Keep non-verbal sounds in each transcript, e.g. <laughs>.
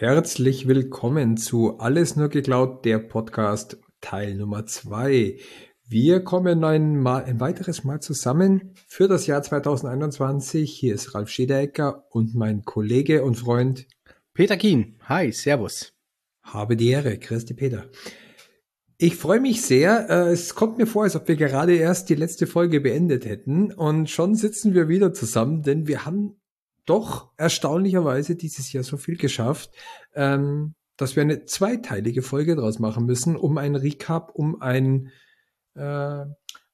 Herzlich willkommen zu Alles nur geklaut, der Podcast Teil Nummer zwei. Wir kommen ein, mal, ein weiteres Mal zusammen für das Jahr 2021. Hier ist Ralf Schederecker und mein Kollege und Freund Peter Kien. Hi, Servus. Habe die Ehre. Christi Peter. Ich freue mich sehr. Äh, es kommt mir vor, als ob wir gerade erst die letzte Folge beendet hätten und schon sitzen wir wieder zusammen, denn wir haben doch erstaunlicherweise dieses Jahr so viel geschafft, ähm, dass wir eine zweiteilige Folge draus machen müssen, um ein Recap, um ein, äh,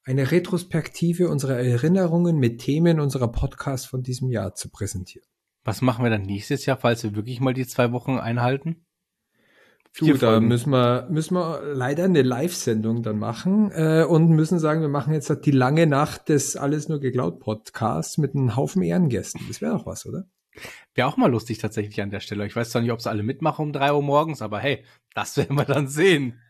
eine Retrospektive unserer Erinnerungen mit Themen unserer Podcast von diesem Jahr zu präsentieren. Was machen wir dann nächstes Jahr, falls wir wirklich mal die zwei Wochen einhalten? Du, da müssen wir, müssen wir leider eine Live-Sendung dann machen äh, und müssen sagen, wir machen jetzt die lange Nacht des Alles nur geklaut Podcasts mit einem Haufen Ehrengästen. Das wäre doch was, oder? Wäre auch mal lustig tatsächlich an der Stelle. Ich weiß zwar nicht, ob sie alle mitmachen um drei Uhr morgens, aber hey, das <laughs> werden wir dann sehen.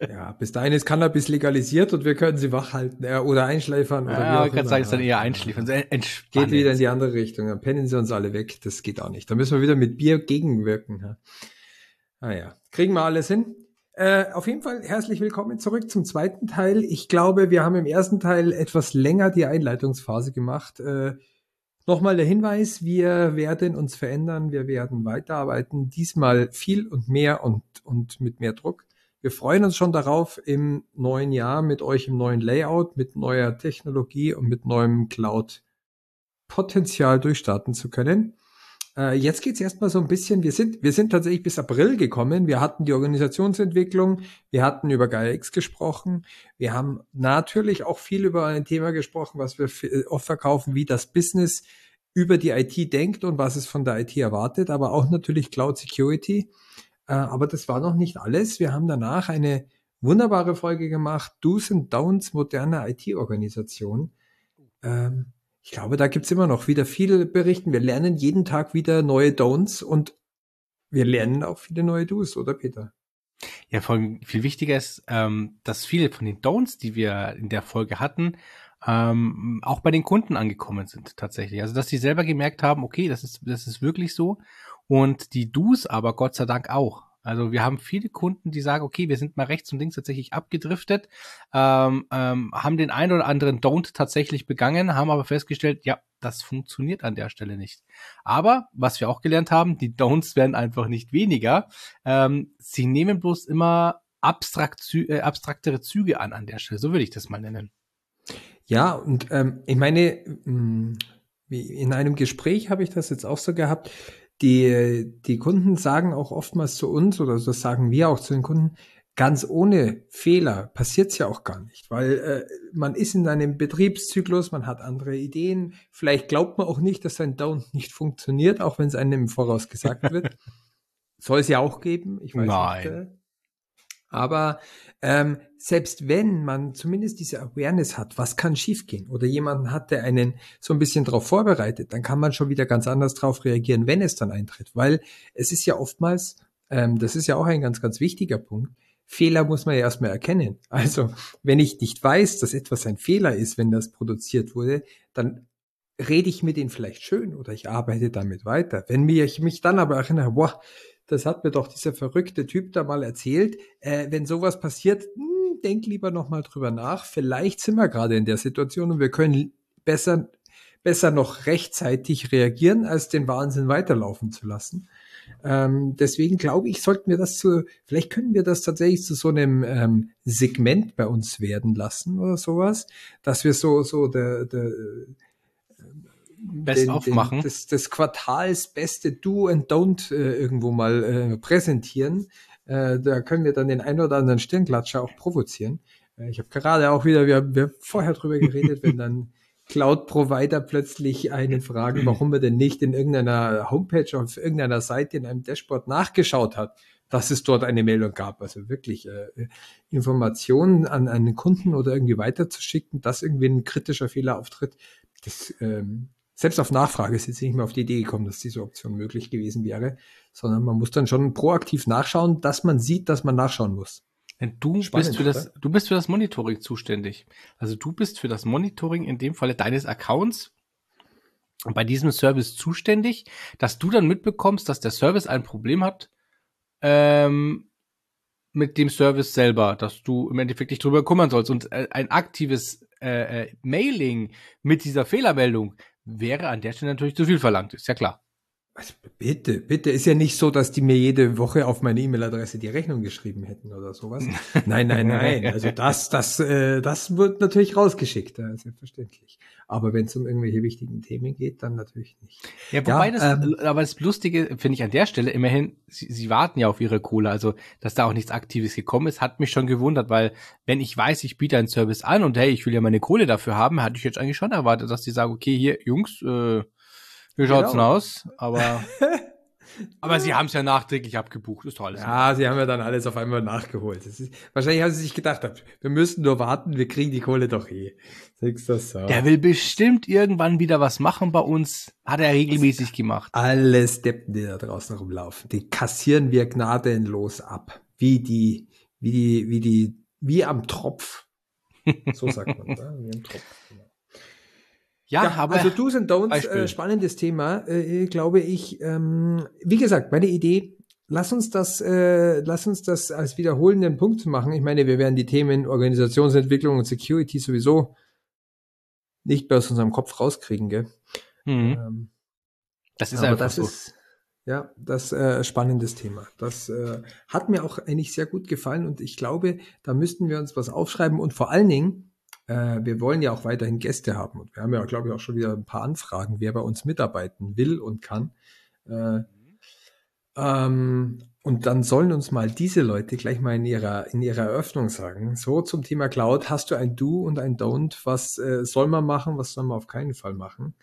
ja, bis dahin ist Cannabis legalisiert und wir können sie wachhalten äh, oder einschläfern. Oder ja, ich kann sagen, es dann eher einschläfern. Geht wieder in die andere Richtung. Dann pennen sie uns alle weg. Das geht auch nicht. Da müssen wir wieder mit Bier gegenwirken. Ja. Ah ja, kriegen wir alles hin. Äh, auf jeden Fall herzlich willkommen zurück zum zweiten Teil. Ich glaube, wir haben im ersten Teil etwas länger die Einleitungsphase gemacht. Äh, Nochmal der Hinweis, wir werden uns verändern, wir werden weiterarbeiten, diesmal viel und mehr und, und mit mehr Druck. Wir freuen uns schon darauf, im neuen Jahr mit euch im neuen Layout, mit neuer Technologie und mit neuem Cloud-Potenzial durchstarten zu können. Äh, jetzt geht's erstmal so ein bisschen, wir sind, wir sind tatsächlich bis April gekommen. Wir hatten die Organisationsentwicklung, wir hatten über GaiaX gesprochen, wir haben natürlich auch viel über ein Thema gesprochen, was wir äh, oft verkaufen, wie das Business über die IT denkt und was es von der IT erwartet, aber auch natürlich Cloud Security. Äh, aber das war noch nicht alles. Wir haben danach eine wunderbare Folge gemacht, Do's and Downs moderner IT-Organisation. Ähm, ich glaube, da gibt's immer noch wieder viele Berichten. Wir lernen jeden Tag wieder neue Don'ts und wir lernen auch viele neue Do's, oder Peter? Ja, vor allem viel wichtiger ist, ähm, dass viele von den Don'ts, die wir in der Folge hatten, ähm, auch bei den Kunden angekommen sind tatsächlich. Also dass sie selber gemerkt haben, okay, das ist das ist wirklich so und die Do's aber Gott sei Dank auch. Also wir haben viele Kunden, die sagen, okay, wir sind mal rechts und links tatsächlich abgedriftet, ähm, ähm, haben den einen oder anderen Don't tatsächlich begangen, haben aber festgestellt, ja, das funktioniert an der Stelle nicht. Aber was wir auch gelernt haben, die Don'ts werden einfach nicht weniger. Ähm, sie nehmen bloß immer abstrakt, äh, abstraktere Züge an an der Stelle. So würde ich das mal nennen. Ja, und ähm, ich meine, mm, in einem Gespräch habe ich das jetzt auch so gehabt die, die Kunden sagen auch oftmals zu uns, oder das sagen wir auch zu den Kunden, ganz ohne Fehler passiert's ja auch gar nicht, weil äh, man ist in einem Betriebszyklus, man hat andere Ideen, vielleicht glaubt man auch nicht, dass ein Down nicht funktioniert, auch wenn es einem im Voraus gesagt wird. <laughs> Soll es ja auch geben, ich weiß Nein. nicht. Äh, aber ähm, selbst wenn man zumindest diese Awareness hat, was kann schiefgehen, oder jemanden hat, der einen so ein bisschen darauf vorbereitet, dann kann man schon wieder ganz anders darauf reagieren, wenn es dann eintritt. Weil es ist ja oftmals, ähm, das ist ja auch ein ganz, ganz wichtiger Punkt, Fehler muss man ja erstmal erkennen. <laughs> Also, wenn ich nicht weiß, dass etwas ein Fehler ist, wenn das produziert wurde, dann rede ich mit denen vielleicht schön oder ich arbeite damit weiter. Wenn mir ich mich dann aber erinnere, boah, das hat mir doch dieser verrückte Typ da mal erzählt. Äh, wenn sowas passiert, mh, hm, denk lieber noch mal drüber nach. Vielleicht sind wir gerade in der Situation und wir können besser, besser noch rechtzeitig reagieren, als den Wahnsinn weiterlaufen zu lassen. Ähm, deswegen glaube ich, sollten wir das zu, vielleicht können wir das tatsächlich zu so einem ähm, Segment bei uns werden lassen oder sowas, dass wir so, so der, der Best den, aufmachen. Den, das, das Quartals beste Do and Don't äh, irgendwo mal äh, präsentieren. Äh, da können wir dann den ein oder anderen Stirnklatscher auch provozieren. Äh, ich habe gerade auch wieder, wir haben wir vorher drüber geredet, wenn dann Cloud-Provider plötzlich einen fragen, warum er denn nicht in irgendeiner Homepage auf irgendeiner Seite in einem Dashboard nachgeschaut hat, dass es dort eine Meldung gab. Also wirklich äh, Informationen an einen Kunden oder irgendwie weiterzuschicken, dass irgendwie ein kritischer Fehler auftritt, das ähm, selbst auf Nachfrage ist jetzt nicht mehr auf die Idee gekommen, dass diese Option möglich gewesen wäre, sondern man muss dann schon proaktiv nachschauen, dass man sieht, dass man nachschauen muss. Du Spannend, bist für das, du bist für das Monitoring zuständig. Also du bist für das Monitoring in dem Falle deines Accounts bei diesem Service zuständig, dass du dann mitbekommst, dass der Service ein Problem hat, ähm, mit dem Service selber, dass du im Endeffekt dich drüber kümmern sollst. Und äh, ein aktives äh, äh, Mailing mit dieser Fehlermeldung wäre an der Stelle natürlich zu viel verlangt, ist ja klar. Also bitte, bitte, ist ja nicht so, dass die mir jede Woche auf meine E-Mail-Adresse die Rechnung geschrieben hätten oder sowas. nein, nein, <laughs> nein. Also das, das, äh, das wird natürlich rausgeschickt, ja, selbstverständlich. Aber wenn es um irgendwelche wichtigen Themen geht, dann natürlich nicht. Ja, wobei ja, das, ähm, aber das Lustige finde ich an der Stelle immerhin, sie, sie warten ja auf ihre Kohle, also dass da auch nichts Aktives gekommen ist, hat mich schon gewundert, weil wenn ich weiß, ich biete einen Service an und hey, ich will ja meine Kohle dafür haben, hatte ich jetzt eigentlich schon erwartet, dass die sagen, okay, hier, Jungs, äh, wie schaut's genau. denn aus? Aber <laughs> Aber sie haben es ja nachträglich abgebucht, ist toll. Ja, sie haben ja dann alles auf einmal nachgeholt. Ist, wahrscheinlich haben sie sich gedacht, wir müssen nur warten, wir kriegen die Kohle doch eh. Das so. Der will bestimmt irgendwann wieder was machen bei uns. Hat er regelmäßig gemacht. Alle Steppen, die da draußen rumlaufen, die kassieren wir gnadenlos ab. Wie die, wie die, wie die, wie am Tropf. <laughs> So sagt man, da, wie am Tropf. Ja, ja, aber also Do's und Don'ts, äh, spannendes Thema, äh, glaube ich. Ähm, wie gesagt, meine Idee, lass uns das, äh, lass uns das als wiederholenden Punkt machen. Ich meine, wir werden die Themen Organisationsentwicklung und Security sowieso nicht mehr aus unserem Kopf rauskriegen, gell? Mhm. Ähm, das ist aber einfach das so. Ist, ja, das äh, spannendes Thema. Das äh, hat mir auch eigentlich sehr gut gefallen und ich glaube, da müssten wir uns was aufschreiben und vor allen Dingen äh, wir wollen ja auch weiterhin Gäste haben. Und wir haben ja, glaube ich, auch schon wieder ein paar Anfragen, wer bei uns mitarbeiten will und kann. Äh, ähm, und dann sollen uns mal diese Leute gleich mal in ihrer, in ihrer Eröffnung sagen. So zum Thema Cloud, hast du ein Do und ein Don't? Was äh, soll man machen, was soll man auf keinen Fall machen?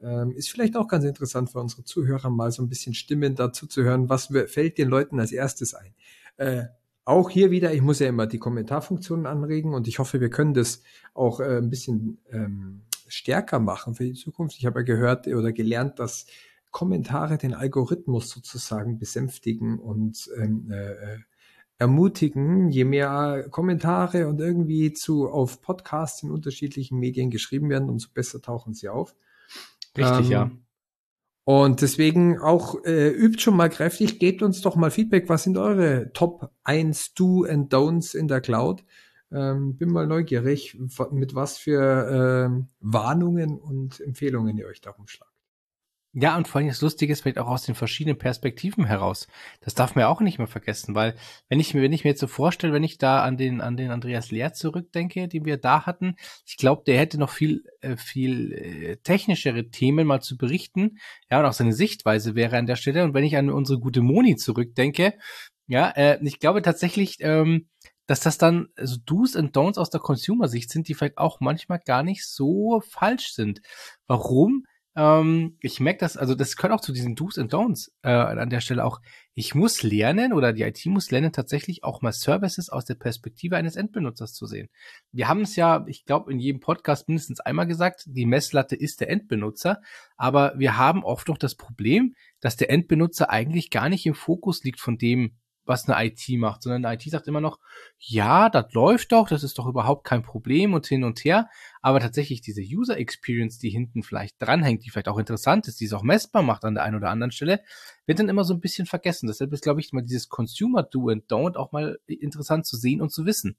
Ähm, ist vielleicht auch ganz interessant für unsere Zuhörer mal so ein bisschen Stimmen dazu zu hören. Was fällt den Leuten als erstes ein? Äh, auch hier wieder, ich muss ja immer die Kommentarfunktionen anregen und ich hoffe, wir können das auch äh, ein bisschen ähm, stärker machen für die Zukunft. Ich habe ja gehört oder gelernt, dass Kommentare den Algorithmus sozusagen besänftigen und ähm, äh, äh ermutigen, je mehr Kommentare und irgendwie zu auf Podcasts in unterschiedlichen Medien geschrieben werden, umso besser tauchen sie auf. Richtig, ähm, ja. Und deswegen auch äh, übt schon mal kräftig, gebt uns doch mal Feedback, was sind eure Top 1 Do and Don'ts in der Cloud? Ähm, bin mal neugierig, mit was für äh, Warnungen und Empfehlungen ihr euch darum schlagt. Ja, und vor allem das Lustige ist vielleicht auch aus den verschiedenen Perspektiven heraus. Das darf man ja auch nicht mehr vergessen, weil wenn ich mir, wenn ich mir jetzt so vorstelle, wenn ich da an den, an den Andreas Lehr zurückdenke, den wir da hatten, ich glaube, der hätte noch viel, äh, viel äh, technischere Themen mal zu berichten. Ja, und auch seine Sichtweise wäre an der Stelle. Und wenn ich an unsere gute Moni zurückdenke, ja, äh, ich glaube tatsächlich, ähm, dass das dann so Do's and Don'ts aus der Consumer-Sicht sind, die vielleicht auch manchmal gar nicht so falsch sind. Warum? Ähm, ich merke das, also das gehört auch zu diesen Do's and Don'ts äh, an der Stelle auch. Ich muss lernen oder die IT muss lernen, tatsächlich auch mal Services aus der Perspektive eines Endbenutzers zu sehen. Wir haben es ja, ich glaube, in jedem Podcast mindestens einmal gesagt, die Messlatte ist der Endbenutzer, aber wir haben oft noch das Problem, dass der Endbenutzer eigentlich gar nicht im Fokus liegt von dem, was eine IT macht, sondern eine IT sagt immer noch, ja, das läuft doch, das ist doch überhaupt kein Problem und hin und her. Aber tatsächlich diese User Experience, die hinten vielleicht dranhängt, die vielleicht auch interessant ist, die es auch messbar macht an der einen oder anderen Stelle, wird dann immer so ein bisschen vergessen. Deshalb ist, glaube ich, mal dieses Consumer Do and Don't auch mal interessant zu sehen und zu wissen.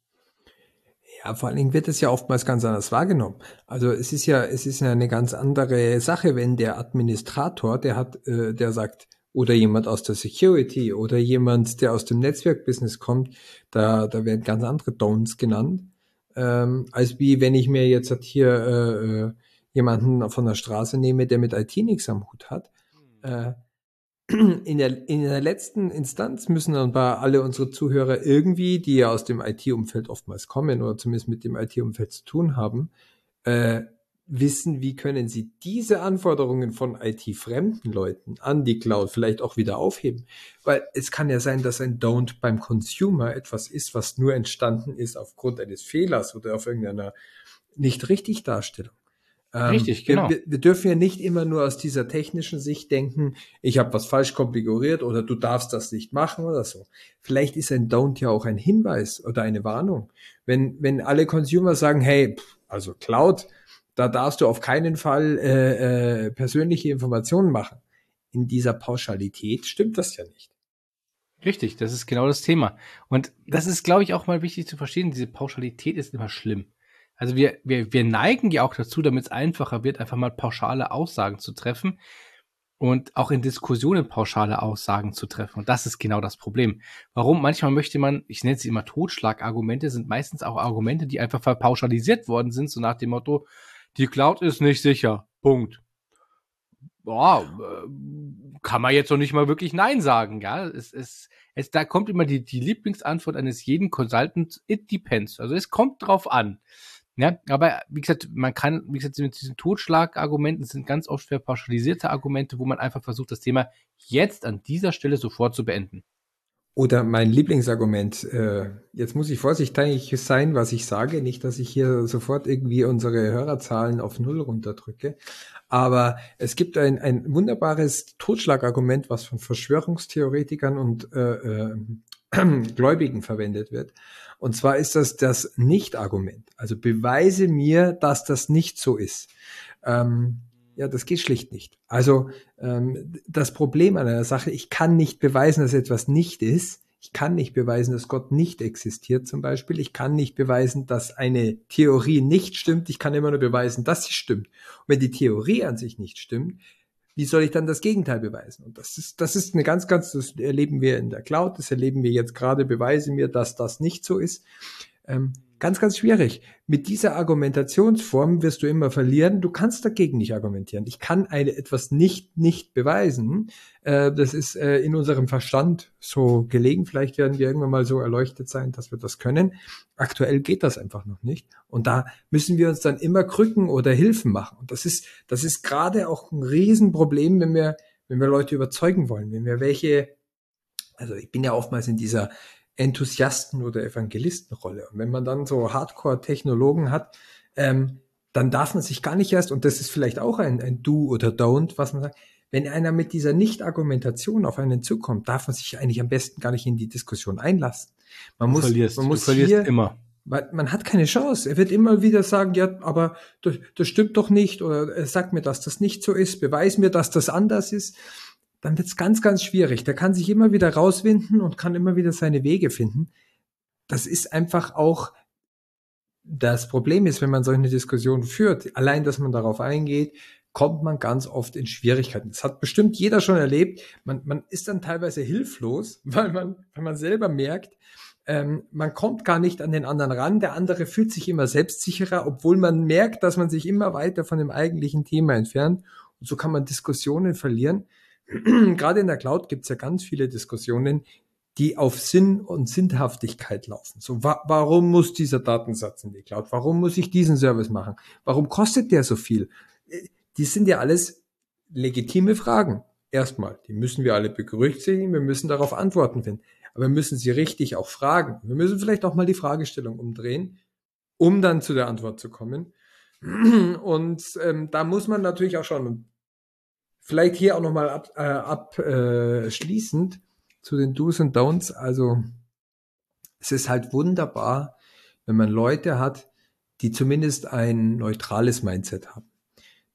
Ja, vor allen Dingen wird es ja oftmals ganz anders wahrgenommen. Also es ist ja, es ist ja eine ganz andere Sache, wenn der Administrator, der hat, äh, der sagt, oder jemand aus der Security oder jemand, der aus dem Netzwerkbusiness kommt, da, da werden ganz andere Don'ts genannt, ähm, als wie wenn ich mir jetzt hier äh, äh, jemanden von der Straße nehme, der mit IT nichts am Hut hat. Äh, <clears throat> in der, in der letzten Instanz müssen dann alle unsere Zuhörer irgendwie, die ja aus dem IT-Umfeld oftmals kommen oder zumindest mit dem IT-Umfeld zu tun haben, äh, wissen, wie können sie diese Anforderungen von IT-fremden Leuten an die Cloud vielleicht auch wieder aufheben. Weil es kann ja sein, dass ein Don't beim Consumer etwas ist, was nur entstanden ist aufgrund eines Fehlers oder auf irgendeiner nicht richtig Darstellung. Ähm, richtig, genau. Wir, wir, dürfen ja nicht immer nur aus dieser technischen Sicht denken, ich habe was falsch konfiguriert oder du darfst das nicht machen oder so. Vielleicht ist ein Don't ja auch ein Hinweis oder eine Warnung. Wenn, wenn alle Consumer sagen, hey, also Cloud, da darfst du auf keinen Fall äh, äh, persönliche Informationen machen. In dieser Pauschalität stimmt das ja nicht. Richtig, das ist genau das Thema. Und das ist, glaube ich, auch mal wichtig zu verstehen. Diese Pauschalität ist immer schlimm. Also wir, wir, wir neigen ja auch dazu, damit es einfacher wird, einfach mal pauschale Aussagen zu treffen und auch in Diskussionen pauschale Aussagen zu treffen. Und das ist genau das Problem. Warum? Manchmal möchte man, ich nenne sie immer Totschlagargumente, sind meistens auch Argumente, die einfach verpauschalisiert worden sind, so nach dem Motto, die Cloud ist nicht sicher. Punkt. Boah, äh, kann man jetzt noch nicht mal wirklich Nein sagen, ja. Es, es, es, da kommt immer die, die Lieblingsantwort eines jeden Consultants, it depends. Also es kommt drauf an. Ja, aber wie gesagt, man kann, wie gesagt, mit diesen Totschlagargumenten sind ganz oft verpauschalisierte Argumente, wo man einfach versucht, das Thema jetzt an dieser Stelle sofort zu beenden. Oder mein Lieblingsargument, äh, jetzt muss ich vorsichtig sein, was ich sage, nicht, dass ich hier sofort irgendwie unsere Hörerzahlen auf Null runterdrücke, aber es gibt ein, ein wunderbares Totschlagargument, was von Verschwörungstheoretikern und äh, äh, <clears throat> Gläubigen verwendet wird. Und zwar ist das das Nicht-Argument. Also beweise mir, dass das nicht so ist. Ähm, ja, das geht schlicht nicht. Also ähm, das Problem an einer Sache, ich kann nicht beweisen, dass etwas nicht ist. Ich kann nicht beweisen, dass Gott nicht existiert zum Beispiel. Ich kann nicht beweisen, dass eine Theorie nicht stimmt. Ich kann immer nur beweisen, dass sie stimmt. Und wenn die Theorie an sich nicht stimmt, wie soll ich dann das Gegenteil beweisen? Und das ist, das ist eine ganz, ganz, das erleben wir in der Cloud, das erleben wir jetzt gerade, beweise mir, dass das nicht so ist. Ähm, ganz, ganz schwierig. Mit dieser Argumentationsform wirst du immer verlieren. Du kannst dagegen nicht argumentieren. Ich kann eine, etwas nicht, nicht beweisen. Äh, das ist äh, in unserem Verstand so gelegen. Vielleicht werden wir irgendwann mal so erleuchtet sein, dass wir das können. Aktuell geht das einfach noch nicht. Und da müssen wir uns dann immer Krücken oder Hilfen machen. Und das ist, das ist gerade auch ein Riesenproblem, wenn wir, wenn wir Leute überzeugen wollen, wenn wir welche also ich bin ja oftmals in dieser Enthusiasten- oder Evangelistenrolle. Und wenn man dann so Hardcore-Technologen hat, ähm, dann darf man sich gar nicht erst, und das ist vielleicht auch ein, ein Do oder Don't, was man sagt, wenn einer mit dieser Nicht-Argumentation auf einen zukommt, darf man sich eigentlich am besten gar nicht in die Diskussion einlassen. Man muss, verlierst, man muss du verlierst hier, immer. Weil man hat keine Chance. Er wird immer wieder sagen, ja, aber das, das stimmt doch nicht, oder er sagt mir, dass das nicht so ist, beweis mir, dass das anders ist dann wird es ganz, ganz schwierig. Der kann sich immer wieder rauswinden und kann immer wieder seine Wege finden. Das ist einfach auch das Problem ist, wenn man solche Diskussionen führt, allein, dass man darauf eingeht, kommt man ganz oft in Schwierigkeiten. Das hat bestimmt jeder schon erlebt. Man, man ist dann teilweise hilflos, <laughs> weil man, weil man selber merkt, ähm, man kommt gar nicht an den anderen ran. Der andere fühlt sich immer selbstsicherer, obwohl man merkt, dass man sich immer weiter von dem eigentlichen Thema entfernt. Und so kann man Diskussionen verlieren. <clears throat> gerade in der Cloud gibt es ja ganz viele Diskussionen, die auf Sinn und Sinnhaftigkeit laufen. So, wa warum muss dieser Datensatz in die Cloud? Warum muss ich diesen Service machen? Warum kostet der so viel? Äh, die sind ja alles legitime Fragen. Erstmal, die müssen wir alle berücksichtigen, wir müssen darauf Antworten finden. Aber wir müssen sie richtig auch fragen. Wir müssen vielleicht auch mal die Fragestellung umdrehen, um dann zu der Antwort zu kommen. <clears throat> Und ähm, da muss man natürlich auch schauen, Vielleicht hier auch nochmal abschließend ab, äh, zu den Do's und Don'ts. Also es ist halt wunderbar, wenn man Leute hat, die zumindest ein neutrales Mindset haben.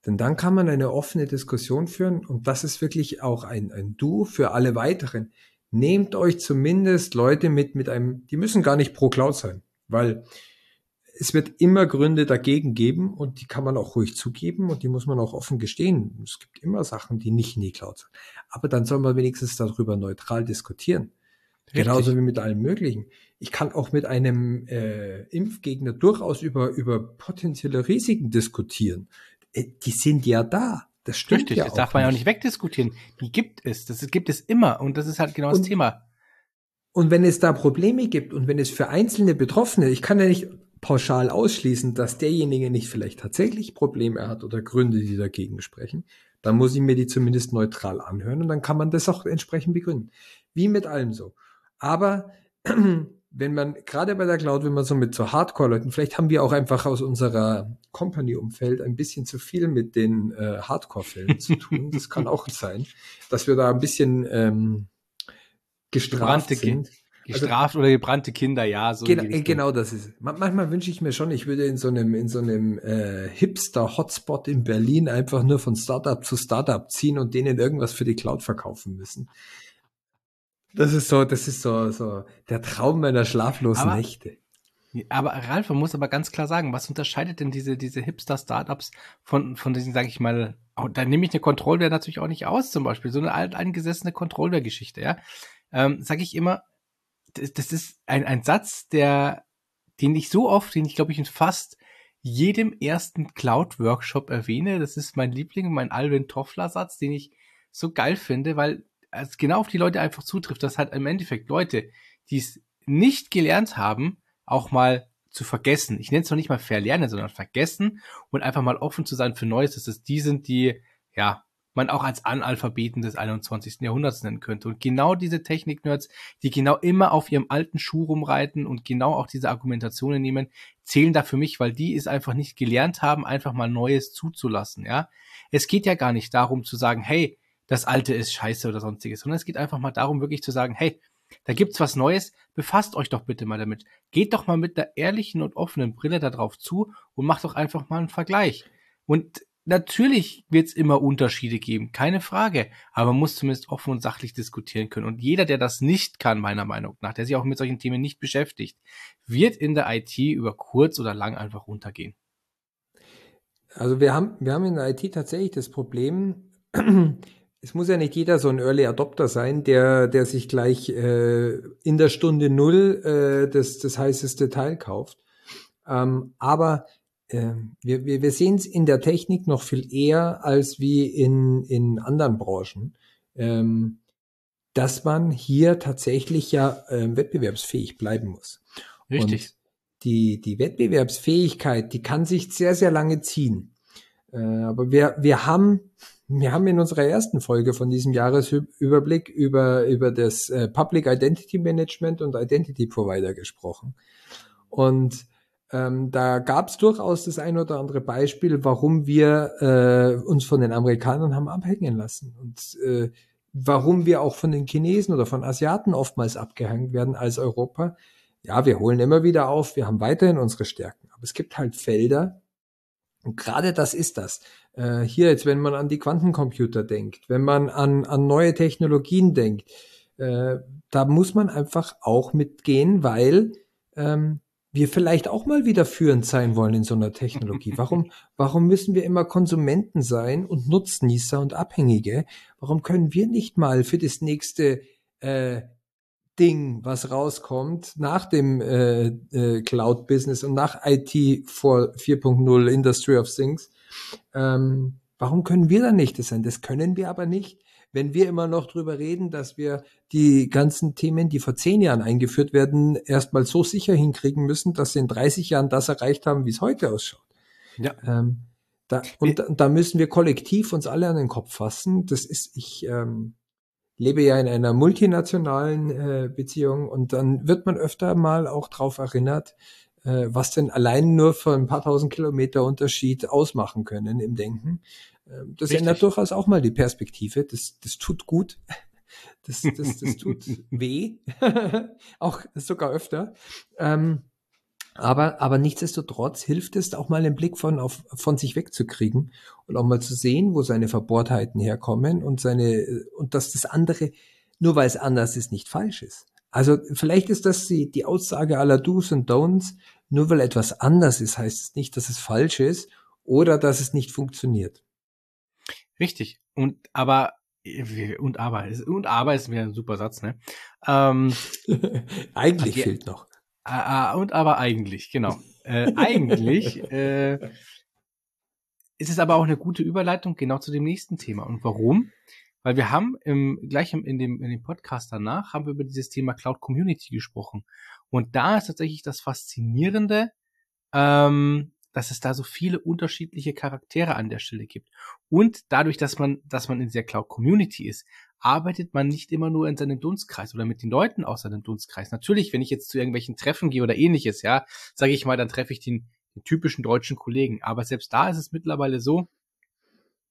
Denn dann kann man eine offene Diskussion führen und das ist wirklich auch ein, ein Du für alle weiteren. Nehmt euch zumindest Leute mit, mit einem, die müssen gar nicht pro Cloud sein, weil es wird immer Gründe dagegen geben und die kann man auch ruhig zugeben und die muss man auch offen gestehen. Es gibt immer Sachen, die nicht in die Cloud sind. Aber dann soll man wenigstens darüber neutral diskutieren. Richtig. Genauso wie mit allem Möglichen. Ich kann auch mit einem äh, Impfgegner durchaus über, über potenzielle Risiken diskutieren. Äh, die sind ja da. Das stimmt Richtig, ja das darf man ja auch nicht wegdiskutieren. Die gibt es. Das gibt es immer. Und das ist halt genau und, das Thema. Und wenn es da Probleme gibt und wenn es für einzelne Betroffene, ich kann ja nicht, pauschal ausschließen, dass derjenige nicht vielleicht tatsächlich Probleme hat oder Gründe, die dagegen sprechen, dann muss ich mir die zumindest neutral anhören und dann kann man das auch entsprechend begründen. Wie mit allem so. Aber <clears throat> wenn man, gerade bei der Cloud, wenn man so mit so Hardcore-Leuten, vielleicht haben wir auch einfach aus unserer Company-Umfeld ein bisschen zu viel mit den äh, Hardcore-Fällen zu tun. Das kann <laughs> auch sein, dass wir da ein bisschen ähm, gestraft Gebrannte sind. Gestraft also, oder gebrannte Kinder, ja. So genau, genau das ist. Manchmal wünsche ich mir schon, ich würde in so einem in so einem äh, Hipster-Hotspot in Berlin einfach nur von Startup zu Startup ziehen und denen irgendwas für die Cloud verkaufen müssen. Das ist so, das ist so, so der Traum meiner schlaflosen Aber- Nächte. Aber Ralf, man muss aber ganz klar sagen, was unterscheidet denn diese, diese Hipster-Startups von, von diesen, sage ich mal, auch, da nehme ich eine Controlware natürlich auch nicht aus, zum Beispiel, so eine alteingesessene Controlware-Geschichte, ja. Ähm, sage ich immer, das, das ist ein, ein Satz, der, den ich so oft, den ich glaube ich in fast jedem ersten Cloud-Workshop erwähne. Das ist mein Liebling, mein Alvin Toffler-Satz, den ich so geil finde, weil es genau auf die Leute einfach zutrifft, dass halt im Endeffekt Leute, die es nicht gelernt haben, auch mal zu vergessen. Ich nenne es noch nicht mal verlernen, sondern vergessen und einfach mal offen zu sein für Neues, dass es die sind, die, ja, man auch als Analphabeten des 21. Jahrhunderts nennen könnte. Und genau diese Technik-Nerds, die genau immer auf ihrem alten Schuh rumreiten und genau auch diese Argumentationen nehmen, zählen da für mich, weil die es einfach nicht gelernt haben, einfach mal Neues zuzulassen, ja. Es geht ja gar nicht darum zu sagen, hey, das Alte ist scheiße oder sonstiges, sondern es geht einfach mal darum, wirklich zu sagen, hey, da gibt's was Neues, befasst euch doch bitte mal damit. Geht doch mal mit der ehrlichen und offenen Brille da drauf zu und macht doch einfach mal einen Vergleich. Und natürlich wird's immer Unterschiede geben, keine Frage, aber man muss zumindest offen und sachlich diskutieren können. Und jeder, der das nicht kann, meiner Meinung nach, der sich auch mit solchen Themen nicht beschäftigt, wird in der IT über kurz oder lang einfach runtergehen. Also wir haben, wir haben in der IT tatsächlich das Problem, <clears throat> es muss ja nicht jeder so ein Early Adopter sein, der, der sich gleich äh, in der Stunde null äh, das, das heißeste Teil kauft. Ähm, aber äh, wir, wir, wir sehen es in der Technik noch viel eher als wie in, in anderen Branchen, ähm, dass man hier tatsächlich ja äh, wettbewerbsfähig bleiben muss. Richtig. Und die, die Wettbewerbsfähigkeit, die kann sich sehr, sehr lange ziehen. Äh, aber wir, wir haben, wir haben in unserer ersten Folge von diesem Jahresüberblick über, über das äh, Public Identity Management und Identity Provider gesprochen. Und ähm, da gab es durchaus das ein oder andere Beispiel, warum wir äh, uns von den Amerikanern haben abhängen lassen und äh, warum wir auch von den Chinesen oder von Asiaten oftmals abgehangen werden als Europa. Ja, wir holen immer wieder auf, wir haben weiterhin unsere Stärken, aber es gibt halt Felder, und gerade das ist das. Äh, hier jetzt, wenn man an die Quantencomputer denkt, wenn man an, an neue Technologien denkt, äh, da muss man einfach auch mitgehen, weil ähm, wir vielleicht auch mal wieder führend sein wollen in so einer Technologie. <laughs> Warum, warum müssen wir immer Konsumenten sein und Nutznießer und Abhängige? Warum können wir nicht mal für das nächste äh, Ding, was rauskommt nach dem äh, äh, Cloud-Business und nach IT 4.0 Industry of Things, ähm, warum können wir da nicht das sein? Das können wir aber nicht, wenn wir immer noch drüber reden, dass wir die ganzen Themen, die vor zehn Jahren eingeführt werden, erstmal so sicher hinkriegen müssen, dass sie in 30 Jahren das erreicht haben, wie es heute ausschaut. Ja. Ähm, da, und da, da müssen wir kollektiv uns alle an den Kopf fassen. Das ist, ich ähm, lebe ja in einer multinationalen äh, Beziehung und dann wird man öfter mal auch darauf erinnert, äh, was denn allein nur für ein paar tausend Kilometer Unterschied ausmachen können im Denken. Ähm, das Richtig. ändert durchaus auch mal die Perspektive. Das, das tut gut. <laughs> Das, das, das tut <laughs> weh. <laughs> auch sogar öfter. Ähm, aber, aber nichtsdestotrotz hilft es auch mal den Blick von, auf, von sich wegzukriegen und auch mal zu sehen, wo seine Verbohrtheiten herkommen und seine, und dass das andere, nur weil es anders ist, nicht falsch ist. Also vielleicht ist das die, die Aussage aller Do's und Don'ts. Nur weil etwas anders ist, heißt es nicht, dass es falsch ist oder dass es nicht funktioniert. Richtig. Und aber und aber und aber ist mir ein super Satz, ne? Ähm, <laughs> Eigentlich Okay. fehlt noch. Ah, ah, und aber eigentlich, genau. Äh, eigentlich <laughs> äh, ist es aber auch eine gute Überleitung genau zu dem nächsten Thema. Und warum? Weil wir haben im, gleich im, in, dem, in dem Podcast danach haben wir über dieses Thema Cloud Community gesprochen. Und da ist tatsächlich das Faszinierende, ähm, dass es da so viele unterschiedliche Charaktere an der Stelle gibt. Und dadurch, dass man, dass man in der Cloud Community ist, arbeitet man nicht immer nur in seinem Dunstkreis oder mit den Leuten aus seinem Dunstkreis. Natürlich, wenn ich jetzt zu irgendwelchen Treffen gehe oder ähnliches, ja, sage ich mal, dann treffe ich den, den typischen deutschen Kollegen. Aber selbst da ist es mittlerweile so,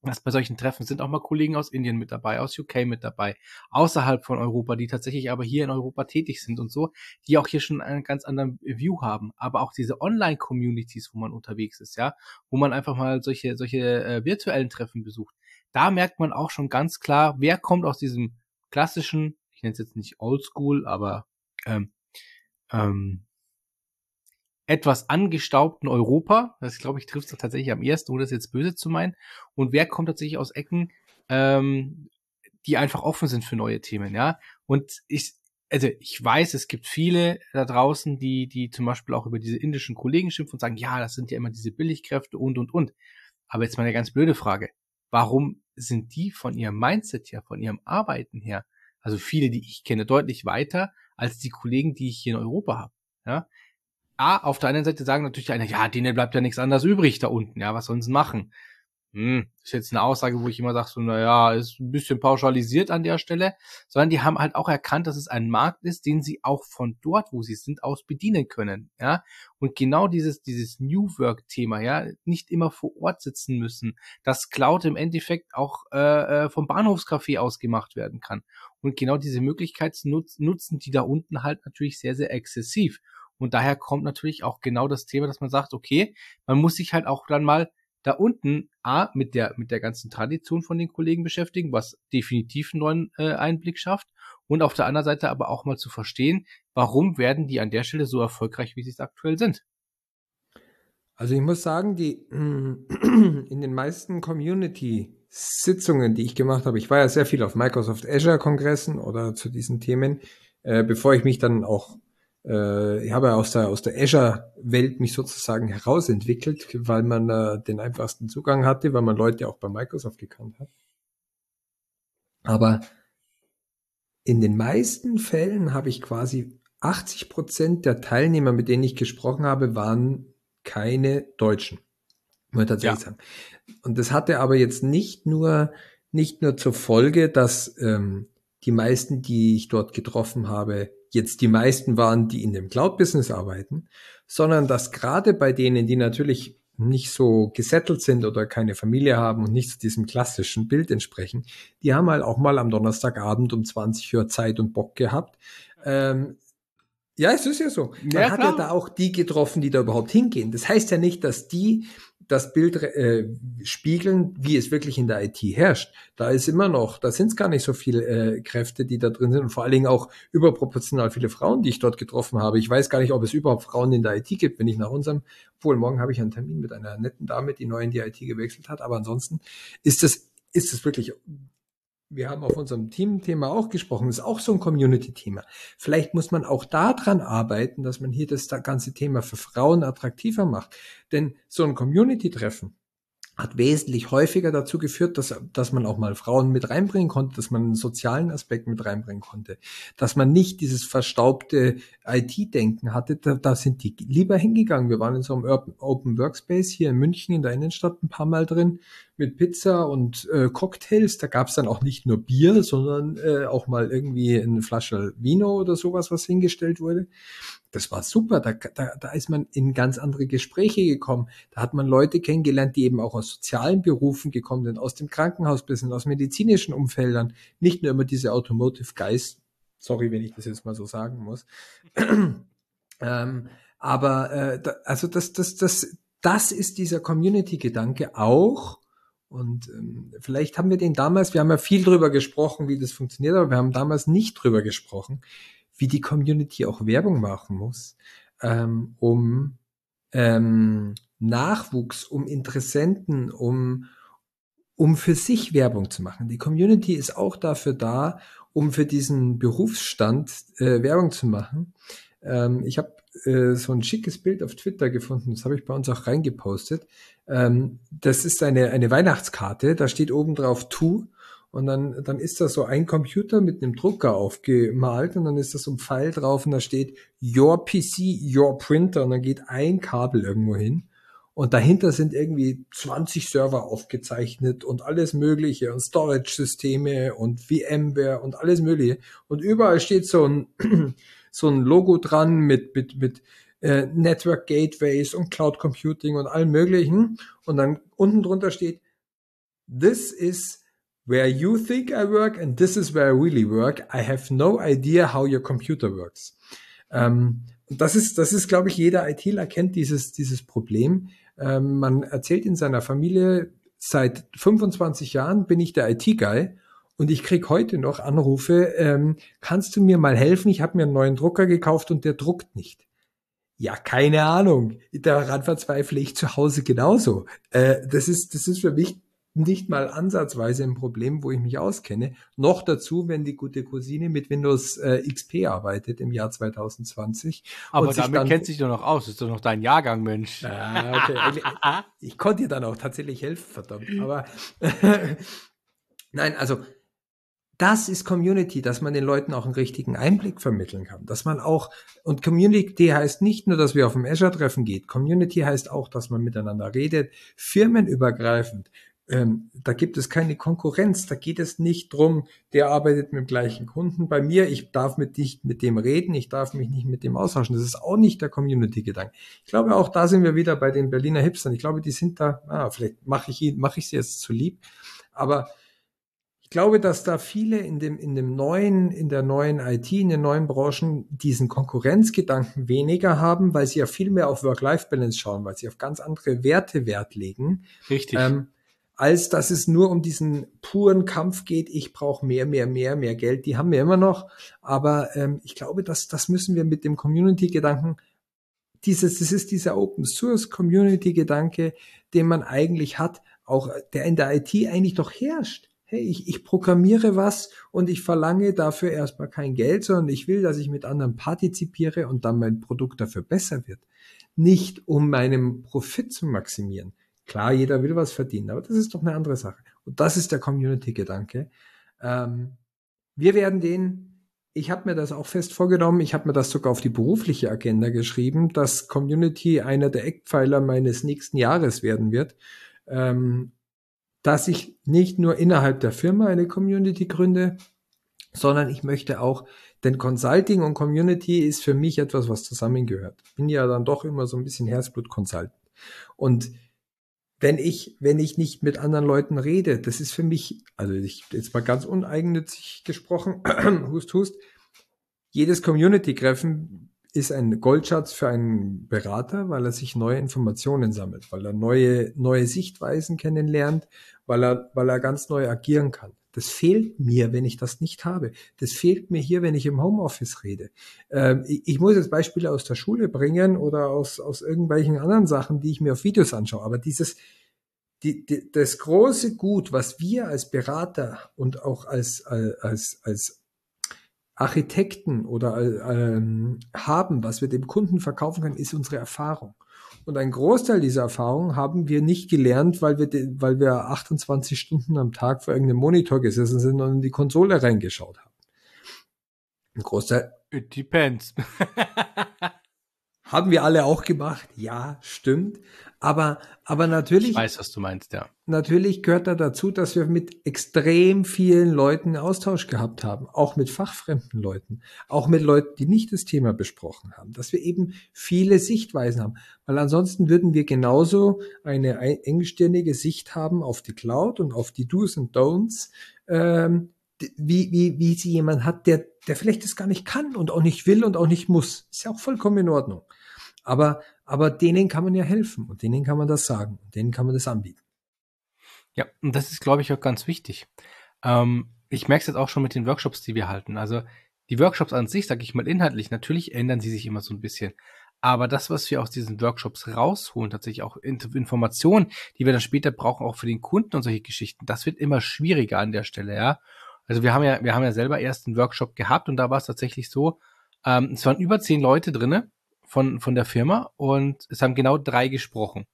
dass bei solchen Treffen sind auch mal Kollegen aus Indien mit dabei, aus UK mit dabei, außerhalb von Europa, die tatsächlich aber hier in Europa tätig sind und so, die auch hier schon einen ganz anderen View haben. Aber auch diese Online-Communities, wo man unterwegs ist, ja, wo man einfach mal solche, solche äh, virtuellen Treffen besucht, da merkt man auch schon ganz klar, wer kommt aus diesem klassischen, ich nenne es jetzt nicht oldschool, aber ähm, ähm, etwas angestaubten Europa. Das glaube ich trifft es tatsächlich am ersten, ohne das jetzt böse zu meinen. Und wer kommt tatsächlich aus Ecken, ähm, die einfach offen sind für neue Themen, ja. Und ich, also ich weiß, es gibt viele da draußen, die, die zum Beispiel auch über diese indischen Kollegen schimpfen und sagen, ja, das sind ja immer diese Billigkräfte und und und. Aber jetzt mal eine ganz blöde Frage. Warum sind die von ihrem Mindset her, von ihrem Arbeiten her, also viele, die ich kenne, deutlich weiter als die Kollegen, die ich hier in Europa habe? Ja, A, auf der einen Seite sagen natürlich einer, ja, denen bleibt ja nichts anderes übrig da unten, ja, was sollen sie machen? Hm, ist jetzt eine Aussage, wo ich immer sage, so, naja, ist ein bisschen pauschalisiert an der Stelle, sondern die haben halt auch erkannt, dass es ein Markt ist, den sie auch von dort, wo sie sind, aus bedienen können, ja. Und genau dieses, dieses New Work-Thema, ja, nicht immer vor Ort sitzen müssen, dass Cloud im Endeffekt auch äh, äh vom Bahnhofscafé aus gemacht werden kann. Und genau diese Möglichkeit nutzen die da unten halt natürlich sehr, sehr exzessiv. Und daher kommt natürlich auch genau das Thema, dass man sagt, okay, man muss sich halt auch dann mal da unten A mit der mit der ganzen Tradition von den Kollegen beschäftigen, was definitiv einen neuen äh, Einblick schafft und auf der anderen Seite aber auch mal zu verstehen, warum werden die an der Stelle so erfolgreich, wie sie es aktuell sind. Also ich muss sagen, die <clears throat> in den meisten Community Sitzungen, die ich gemacht habe, ich war ja sehr viel auf Microsoft Azure Kongressen oder zu diesen Themen, äh, bevor ich mich dann auch äh, ich habe aus der, aus der Azure-Welt mich sozusagen herausentwickelt, weil man äh, den einfachsten Zugang hatte, weil man Leute auch bei Microsoft gekannt hat. Aber in den meisten Fällen habe ich quasi 80 Prozent der Teilnehmer, mit denen ich gesprochen habe, waren keine Deutschen. Muss ich tatsächlich ja. sagen. Und das hatte aber jetzt nicht nur, nicht nur zur Folge, dass ähm, die meisten, die ich dort getroffen habe, jetzt die meisten waren, die in dem Cloud-Business arbeiten, sondern dass gerade bei denen, die natürlich nicht so gesettelt sind oder keine Familie haben und nicht zu diesem klassischen Bild entsprechen, die haben halt auch mal am Donnerstagabend um 20 Uhr Zeit und Bock gehabt. Ähm, ja, es ist ja so. Man ja, hat ja da auch die getroffen, die da überhaupt hingehen. Das heißt ja nicht, dass die das Bild äh, spiegeln, wie es wirklich in der IT herrscht. Da ist immer noch, da sind es gar nicht so viele äh, Kräfte, die da drin sind und vor allen Dingen auch überproportional viele Frauen, die ich dort getroffen habe. Ich weiß gar nicht, ob es überhaupt Frauen in der IT gibt, wenn ich nach unserem, obwohl morgen habe ich einen Termin mit einer netten Dame, die neu in die IT gewechselt hat, aber ansonsten ist es ist es wirklich wir haben auf unserem Team-Thema auch gesprochen, das ist auch so ein Community-Thema. Vielleicht muss man auch daran arbeiten, dass man hier das ganze Thema für Frauen attraktiver macht. Denn so ein Community-Treffen, hat wesentlich häufiger dazu geführt, dass, dass man auch mal Frauen mit reinbringen konnte, dass man einen sozialen Aspekt mit reinbringen konnte, dass man nicht dieses verstaubte IT-Denken hatte, da, da sind die lieber hingegangen. Wir waren in so einem Open Workspace hier in München in der Innenstadt ein paar Mal drin mit Pizza und äh, Cocktails. Da gab es dann auch nicht nur Bier, sondern äh, auch mal irgendwie eine Flasche Vino oder sowas, was hingestellt wurde das war super. Da, da, da ist man in ganz andere Gespräche gekommen. Da hat man Leute kennengelernt, die eben auch aus sozialen Berufen gekommen sind, aus dem Krankenhausbusiness, aus medizinischen Umfeldern. Nicht nur immer diese Automotive Guys. Sorry, wenn ich das jetzt mal so sagen muss. <clears throat> ähm, aber äh, da, also das, das, das, das ist dieser Community-Gedanke auch. Und ähm, vielleicht haben wir den damals, wir haben ja viel drüber gesprochen, wie das funktioniert, aber wir haben damals nicht drüber gesprochen, wie die Community auch Werbung machen muss, ähm, um ähm, Nachwuchs, um Interessenten, um, um für sich Werbung zu machen. Die Community ist auch dafür da, um für diesen Berufsstand äh, Werbung zu machen. Ähm, ich habe äh, so ein schickes Bild auf Twitter gefunden, das habe ich bei uns auch reingepostet. Ähm, das ist eine, eine Weihnachtskarte, da steht oben drauf To und dann, dann ist da so ein Computer mit einem Drucker aufgemalt und dann ist da so ein Pfeil drauf und da steht Your PC, Your Printer und dann geht ein Kabel irgendwo hin. Und dahinter sind irgendwie 20 Server aufgezeichnet und alles Mögliche und Storage-Systeme und VMware und alles Mögliche. Und überall steht so ein, <clears throat> so ein Logo dran mit, mit, mit äh, Network Gateways und Cloud Computing und allem Möglichen. Und dann unten drunter steht, This is where you think I work and this is where I really work. I have no idea how your computer works. Ähm, das ist, das ist, glaube ich, jeder ITler kennt dieses, dieses Problem. Ähm, man erzählt in seiner Familie, seit 25 Jahren bin ich der IT-Guy Und ich krieg heute noch Anrufe, ähm, kannst du mir mal helfen? Ich habe mir einen neuen Drucker gekauft und der druckt nicht. Ja, keine Ahnung. Daran verzweifle ich zu Hause genauso. Äh, das ist, das ist für mich nicht mal ansatzweise ein Problem, wo ich mich auskenne. Noch dazu, wenn die gute Cousine mit Windows äh, XP arbeitet im Jahr 2020. Aber damit dann, kennt sich doch noch aus. Das ist doch noch dein Jahrgang, Mensch. Ah, okay. ich konnte dir dann auch tatsächlich helfen, verdammt. Aber <laughs> nein, also das ist Community, dass man den Leuten auch einen richtigen Einblick vermitteln kann. Dass man auch, und Community heißt nicht nur, dass wir auf dem Azure-Treffen geht. Community heißt auch, dass man miteinander redet, firmenübergreifend. Ähm, da gibt es keine Konkurrenz. Da geht es nicht drum, der arbeitet mit dem gleichen Kunden bei mir. Ich darf mit nicht mit dem reden. Ich darf mich nicht mit dem austauschen. Das ist auch nicht der Community-Gedanke. Ich glaube, auch da sind wir wieder bei den Berliner Hipstern. Ich glaube, die sind da, ah, vielleicht mache ich, mache ich sie jetzt zu lieb. Aber glaube, dass da viele in dem, in dem neuen, in der neuen IT, in den neuen Branchen diesen Konkurrenzgedanken weniger haben, weil sie ja viel mehr auf Work-Life-Balance schauen, weil sie auf ganz andere Werte Wert legen. Richtig. Ähm, als dass es nur um diesen puren Kampf geht, ich brauche mehr, mehr, mehr, mehr Geld. Die haben wir immer noch. Aber ähm, ich glaube, dass das müssen wir mit dem Community-Gedanken dieses, das ist dieser Open Source Community Gedanke, den man eigentlich hat, auch der in der IT eigentlich doch herrscht hey, ich, ich programmiere was und ich verlange dafür erstmal kein Geld, sondern ich will, dass ich mit anderen partizipiere und dann mein Produkt dafür besser wird. Nicht um meinen Profit zu maximieren. Klar, jeder will was verdienen, aber das ist doch eine andere Sache. Und das ist der Community-Gedanke. Ähm, wir werden den, ich habe mir das auch fest vorgenommen, ich habe mir das sogar auf die berufliche Agenda geschrieben, dass Community einer der Eckpfeiler meines nächsten Jahres werden wird. Ähm, dass ich nicht nur innerhalb der Firma eine Community gründe, sondern ich möchte auch, denn Consulting und Community ist für mich etwas, was zusammengehört. Bin ja dann doch immer so ein bisschen Herzblut-Consultant. Und wenn ich, wenn ich nicht mit anderen Leuten rede, das ist für mich, also ich, jetzt mal ganz uneigennützig gesprochen, <clears throat> hust, hust, jedes Community-Treffen ist ein Goldschatz für einen Berater, weil er sich neue Informationen sammelt, weil er neue, neue Sichtweisen kennenlernt, weil er, weil er ganz neu agieren kann. Das fehlt mir, wenn ich das nicht habe. Das fehlt mir hier, wenn ich im Homeoffice rede. Ähm, ich, ich, muss jetzt Beispiele aus der Schule bringen oder aus, aus irgendwelchen anderen Sachen, die ich mir auf Videos anschaue. Aber dieses, die, die, das große Gut, was wir als Berater und auch als, als, als Architekten oder ähm, haben, was wir dem Kunden verkaufen können, ist unsere Erfahrung. Und ein Großteil dieser Erfahrung haben wir nicht gelernt, weil wir, weil wir 28 Stunden am Tag vor irgendeinem Monitor gesessen sind und in die Konsole reingeschaut haben. Ein Großteil. It depends. <laughs> haben wir alle auch gemacht. Ja, stimmt. Aber, aber natürlich. Ich weiß, was du meinst, ja. Natürlich gehört da dazu, dass wir mit extrem vielen Leuten Austausch gehabt haben. Auch mit fachfremden Leuten. Auch mit Leuten, die nicht das Thema besprochen haben. Dass wir eben viele Sichtweisen haben. Weil ansonsten würden wir genauso eine engstirnige Sicht haben auf die Cloud und auf die Do's und Don'ts, ähm, wie, wie, wie sie jemand hat, der, der vielleicht das gar nicht kann und auch nicht will und auch nicht muss. Ist ja auch vollkommen in Ordnung. Aber, aber denen kann man ja helfen und denen kann man das sagen und denen kann man das anbieten. Ja, und das ist, glaube ich, auch ganz wichtig. Ähm, ich merke es jetzt auch schon mit den Workshops, die wir halten. Also die Workshops an sich, sage ich mal inhaltlich, natürlich ändern sie sich immer so ein bisschen. Aber das, was wir aus diesen Workshops rausholen, tatsächlich auch Informationen, die wir dann später brauchen, auch für den Kunden und solche Geschichten, das wird immer schwieriger an der Stelle, ja. Also wir haben ja, wir haben ja selber erst einen Workshop gehabt und da war es tatsächlich so, ähm, es waren über zehn Leute drinne von, von der Firma und es haben genau drei gesprochen.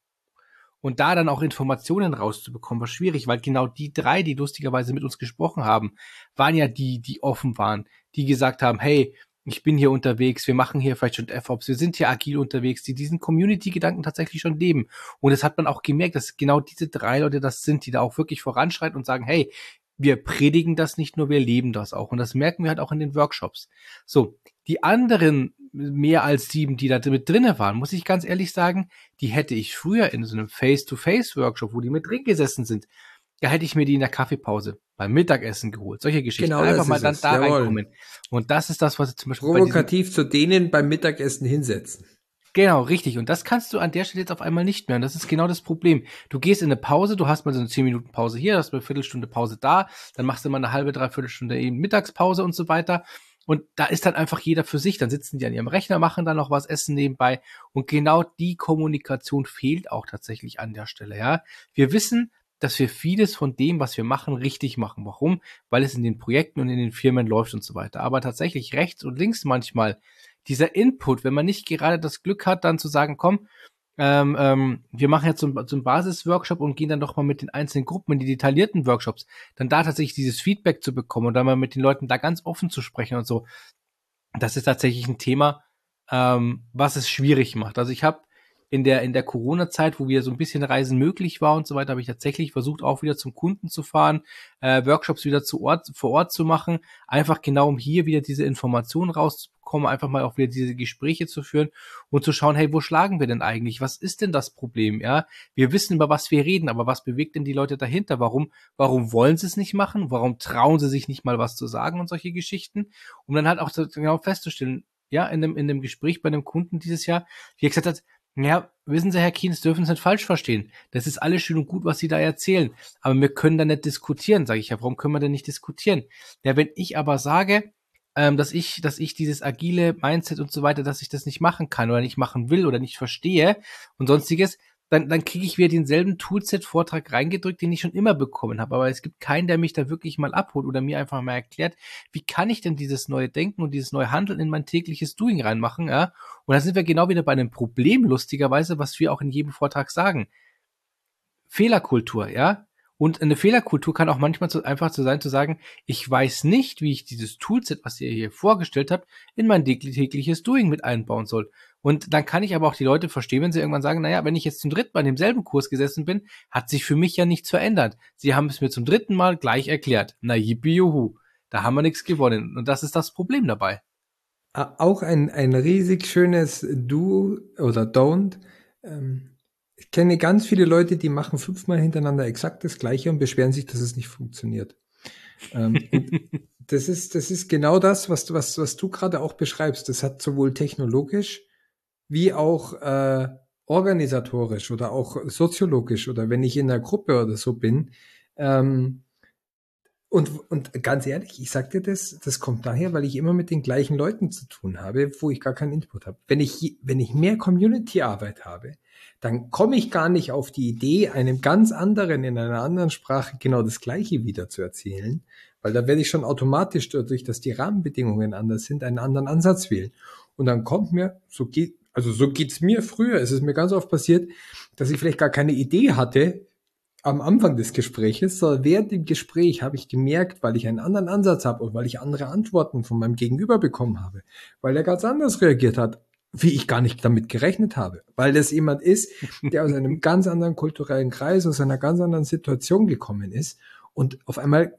Und da dann auch Informationen rauszubekommen, war schwierig, weil genau die drei, die lustigerweise mit uns gesprochen haben, waren ja die, die offen waren, die gesagt haben, hey, ich bin hier unterwegs, wir machen hier vielleicht schon DevOps, wir sind hier agil unterwegs, die diesen Community-Gedanken tatsächlich schon leben. Und das hat man auch gemerkt, dass genau diese drei Leute das sind, die da auch wirklich voranschreiten und sagen, hey, wir predigen das nicht nur, wir leben das auch. Und das merken wir halt auch in den Workshops. So, die anderen mehr als sieben, die da mit drinne waren, muss ich ganz ehrlich sagen, die hätte ich früher in so einem Face-to-Face-Workshop, wo die mit drin gesessen sind, da hätte ich mir die in der Kaffeepause beim Mittagessen geholt. Solche Geschichten. Genau, Einfach mal dann es. da Jawohl. reinkommen. Und das ist das, was zum Beispiel provokativ zu denen beim Mittagessen hinsetzen. Genau, richtig. Und das kannst du an der Stelle jetzt auf einmal nicht mehr. Und das ist genau das Problem. Du gehst in eine Pause, du hast mal so eine 10 Minuten Pause hier, hast mal eine Viertelstunde Pause da, dann machst du mal eine halbe, dreiviertel Stunde eben Mittagspause und so weiter. Und da ist dann einfach jeder für sich. Dann sitzen die an ihrem Rechner, machen dann noch was, essen nebenbei. Und genau die Kommunikation fehlt auch tatsächlich an der Stelle, ja. Wir wissen, dass wir vieles von dem, was wir machen, richtig machen. Warum? Weil es in den Projekten und in den Firmen läuft und so weiter. Aber tatsächlich rechts und links manchmal dieser Input, wenn man nicht gerade das Glück hat, dann zu sagen, komm, ähm, ähm, wir machen jetzt so, so einen Basisworkshop und gehen dann doch mal mit den einzelnen Gruppen in die detaillierten Workshops, dann da tatsächlich dieses Feedback zu bekommen und dann mal mit den Leuten da ganz offen zu sprechen und so, das ist tatsächlich ein Thema, ähm, was es schwierig macht. Also ich habe in der, in der Corona-Zeit, wo wieder so ein bisschen Reisen möglich war und so weiter, habe ich tatsächlich versucht, auch wieder zum Kunden zu fahren, äh, Workshops wieder zu Ort, vor Ort zu machen, einfach genau, um hier wieder diese Informationen rauszubekommen, einfach mal auch wieder diese Gespräche zu führen und zu schauen, hey, wo schlagen wir denn eigentlich? Was ist denn das Problem? Ja, wir wissen, über was wir reden, aber was bewegt denn die Leute dahinter? Warum, warum wollen sie es nicht machen? Warum trauen sie sich nicht mal was zu sagen und solche Geschichten? Um dann halt auch genau festzustellen, ja, in dem, in dem Gespräch bei einem Kunden dieses Jahr, wie er gesagt hat, ja, wissen Sie, Herr Keynes, dürfen Sie nicht falsch verstehen. Das ist alles schön und gut, was Sie da erzählen. Aber wir können da nicht diskutieren, sage ich ja. Warum können wir denn nicht diskutieren? Ja, wenn ich aber sage, ähm, dass ich, dass ich dieses agile Mindset und so weiter, dass ich das nicht machen kann oder nicht machen will oder nicht verstehe und sonstiges, dann, dann kriege ich wieder denselben Toolset-Vortrag reingedrückt, den ich schon immer bekommen habe. Aber es gibt keinen, der mich da wirklich mal abholt oder mir einfach mal erklärt, wie kann ich denn dieses neue Denken und dieses neue Handeln in mein tägliches Doing reinmachen, ja? Und da sind wir genau wieder bei einem Problem, lustigerweise, was wir auch in jedem Vortrag sagen. Fehlerkultur, ja? Und eine Fehlerkultur kann auch manchmal zu, einfach zu sein, zu sagen, ich weiß nicht, wie ich dieses Toolset, was ihr hier vorgestellt habt, in mein tägliches Doing mit einbauen soll. Und dann kann ich aber auch die Leute verstehen, wenn sie irgendwann sagen, naja, wenn ich jetzt zum dritten Mal in demselben Kurs gesessen bin, hat sich für mich ja nichts verändert. Sie haben es mir zum dritten Mal gleich erklärt. Na yippie juhu. Da haben wir nichts gewonnen. Und das ist das Problem dabei. Auch ein, ein riesig schönes Do oder Don't. Ähm ich kenne ganz viele Leute, die machen fünfmal hintereinander exakt das Gleiche und beschweren sich, dass es nicht funktioniert. ähm, <laughs> das ist, das ist genau das, was, was, was du gerade auch beschreibst. Das hat sowohl technologisch wie auch äh, organisatorisch oder auch soziologisch oder wenn ich in einer Gruppe oder so bin. Ähm, und, und ganz ehrlich, ich sag dir das, das kommt daher, weil ich immer mit den gleichen Leuten zu tun habe, wo ich gar keinen Input habe. Wenn ich, wenn ich mehr Community-Arbeit habe, dann komme ich gar nicht auf die Idee, einem ganz anderen in einer anderen Sprache genau das Gleiche wieder zu erzählen, weil da werde ich schon automatisch dadurch, dass die Rahmenbedingungen anders sind, einen anderen Ansatz wählen. Und dann kommt mir, so geht, also so geht's mir früher, es ist mir ganz oft passiert, dass ich vielleicht gar keine Idee hatte am Anfang des Gespräches, sondern während dem Gespräch habe ich gemerkt, weil ich einen anderen Ansatz habe und weil ich andere Antworten von meinem Gegenüber bekommen habe, weil er ganz anders reagiert hat, wie ich gar nicht damit gerechnet habe, weil das jemand ist, <laughs> der aus einem ganz anderen kulturellen Kreis, aus einer ganz anderen Situation gekommen ist und auf einmal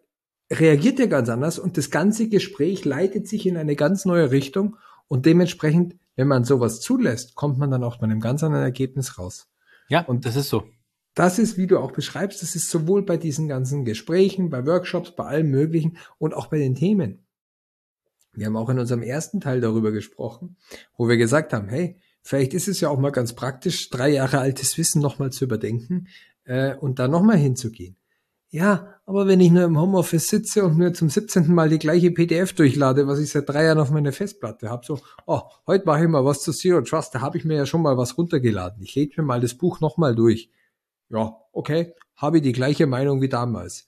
reagiert er ganz anders und das ganze Gespräch leitet sich in eine ganz neue Richtung und dementsprechend, wenn man sowas zulässt, kommt man dann auch bei einem ganz anderen Ergebnis raus. Ja, und das ist so. Das ist, wie du auch beschreibst, das ist sowohl bei diesen ganzen Gesprächen, bei Workshops, bei allem Möglichen und auch bei den Themen. Wir haben auch in unserem ersten Teil darüber gesprochen, wo wir gesagt haben, hey, vielleicht ist es ja auch mal ganz praktisch, drei Jahre altes Wissen nochmal zu überdenken äh, und da nochmal hinzugehen. Ja, aber wenn ich nur im Homeoffice sitze und nur zum 17. Mal die gleiche PDF durchlade, was ich seit drei Jahren auf meiner Festplatte habe, so, oh, heute mache ich mal was zu Zero Trust, da habe ich mir ja schon mal was runtergeladen. Ich lese mir mal das Buch nochmal durch. Ja, okay, habe ich die gleiche Meinung wie damals.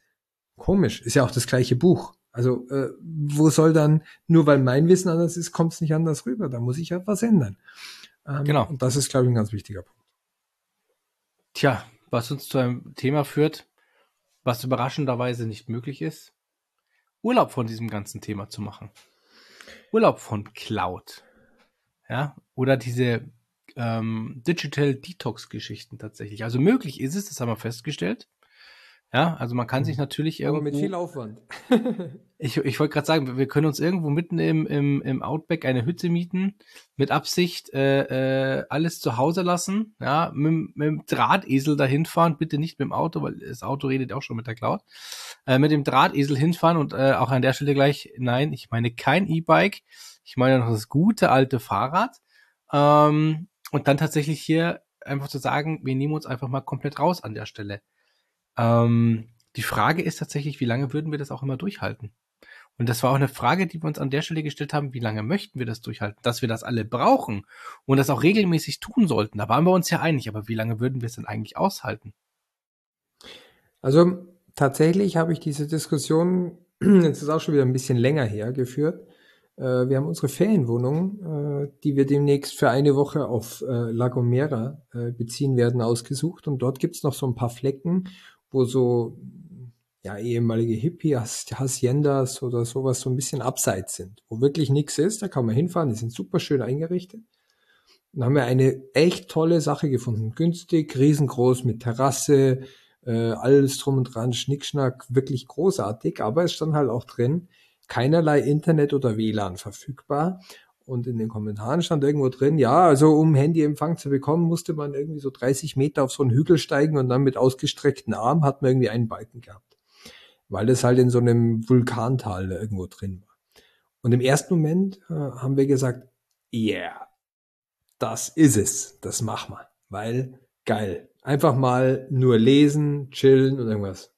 Komisch, ist ja auch das gleiche Buch. Also äh, wo soll dann, nur weil mein Wissen anders ist, kommt es nicht anders rüber. Da muss ich ja was ändern. Ähm, genau. Und das ist, glaube ich, ein ganz wichtiger Punkt. Tja, was uns zu einem Thema führt, was überraschenderweise nicht möglich ist, Urlaub von diesem ganzen Thema zu machen. Urlaub von Cloud. Ja, oder diese ähm, Digital Detox Geschichten tatsächlich. Also möglich ist es, das haben wir festgestellt. Ja, also man kann sich mhm. natürlich irgendwo. Aber mit viel Aufwand. <laughs> ich ich wollte gerade sagen, wir können uns irgendwo mitten im, im, im Outback eine Hütte mieten, mit Absicht äh, äh, alles zu Hause lassen, ja, mit, mit dem Drahtesel dahin fahren, bitte nicht mit dem Auto, weil das Auto redet auch schon mit der Cloud. Äh, mit dem Drahtesel hinfahren und äh, auch an der Stelle gleich, nein, ich meine kein E-Bike, ich meine noch das gute alte Fahrrad. Ähm, und dann tatsächlich hier einfach zu sagen, wir nehmen uns einfach mal komplett raus an der Stelle. Ähm, die Frage ist tatsächlich, wie lange würden wir das auch immer durchhalten? Und das war auch eine Frage, die wir uns an der Stelle gestellt haben, wie lange möchten wir das durchhalten? Dass wir das alle brauchen und das auch regelmäßig tun sollten. Da waren wir uns ja einig, aber wie lange würden wir es denn eigentlich aushalten? Also tatsächlich habe ich diese Diskussion, <clears throat> jetzt ist auch schon wieder ein bisschen länger her, geführt. Äh, wir haben unsere Ferienwohnung, äh, die wir demnächst für eine Woche auf äh, La Gomera beziehen werden, ausgesucht. Und dort gibt es noch so ein paar Flecken, wo so ja, ehemalige Hippie-Haciendas oder sowas so ein bisschen abseits sind, wo wirklich nichts ist. Da kann man hinfahren, die sind super schön eingerichtet. Dann haben wir eine echt tolle Sache gefunden. Günstig, riesengroß, mit Terrasse, äh, alles drum und dran, Schnickschnack, wirklich großartig, aber es stand halt auch drin, keinerlei Internet oder WLAN verfügbar. Und in den Kommentaren stand irgendwo drin, ja, also um Handyempfang zu bekommen, musste man irgendwie so 30 Meter auf so einen Hügel steigen und dann mit ausgestreckten Arm hat man irgendwie einen Balken gehabt. Weil es halt in so einem Vulkantal irgendwo drin war. Und im ersten Moment äh, haben wir gesagt, yeah, das ist es, das machen wir. Weil geil. Einfach mal nur lesen, chillen und irgendwas.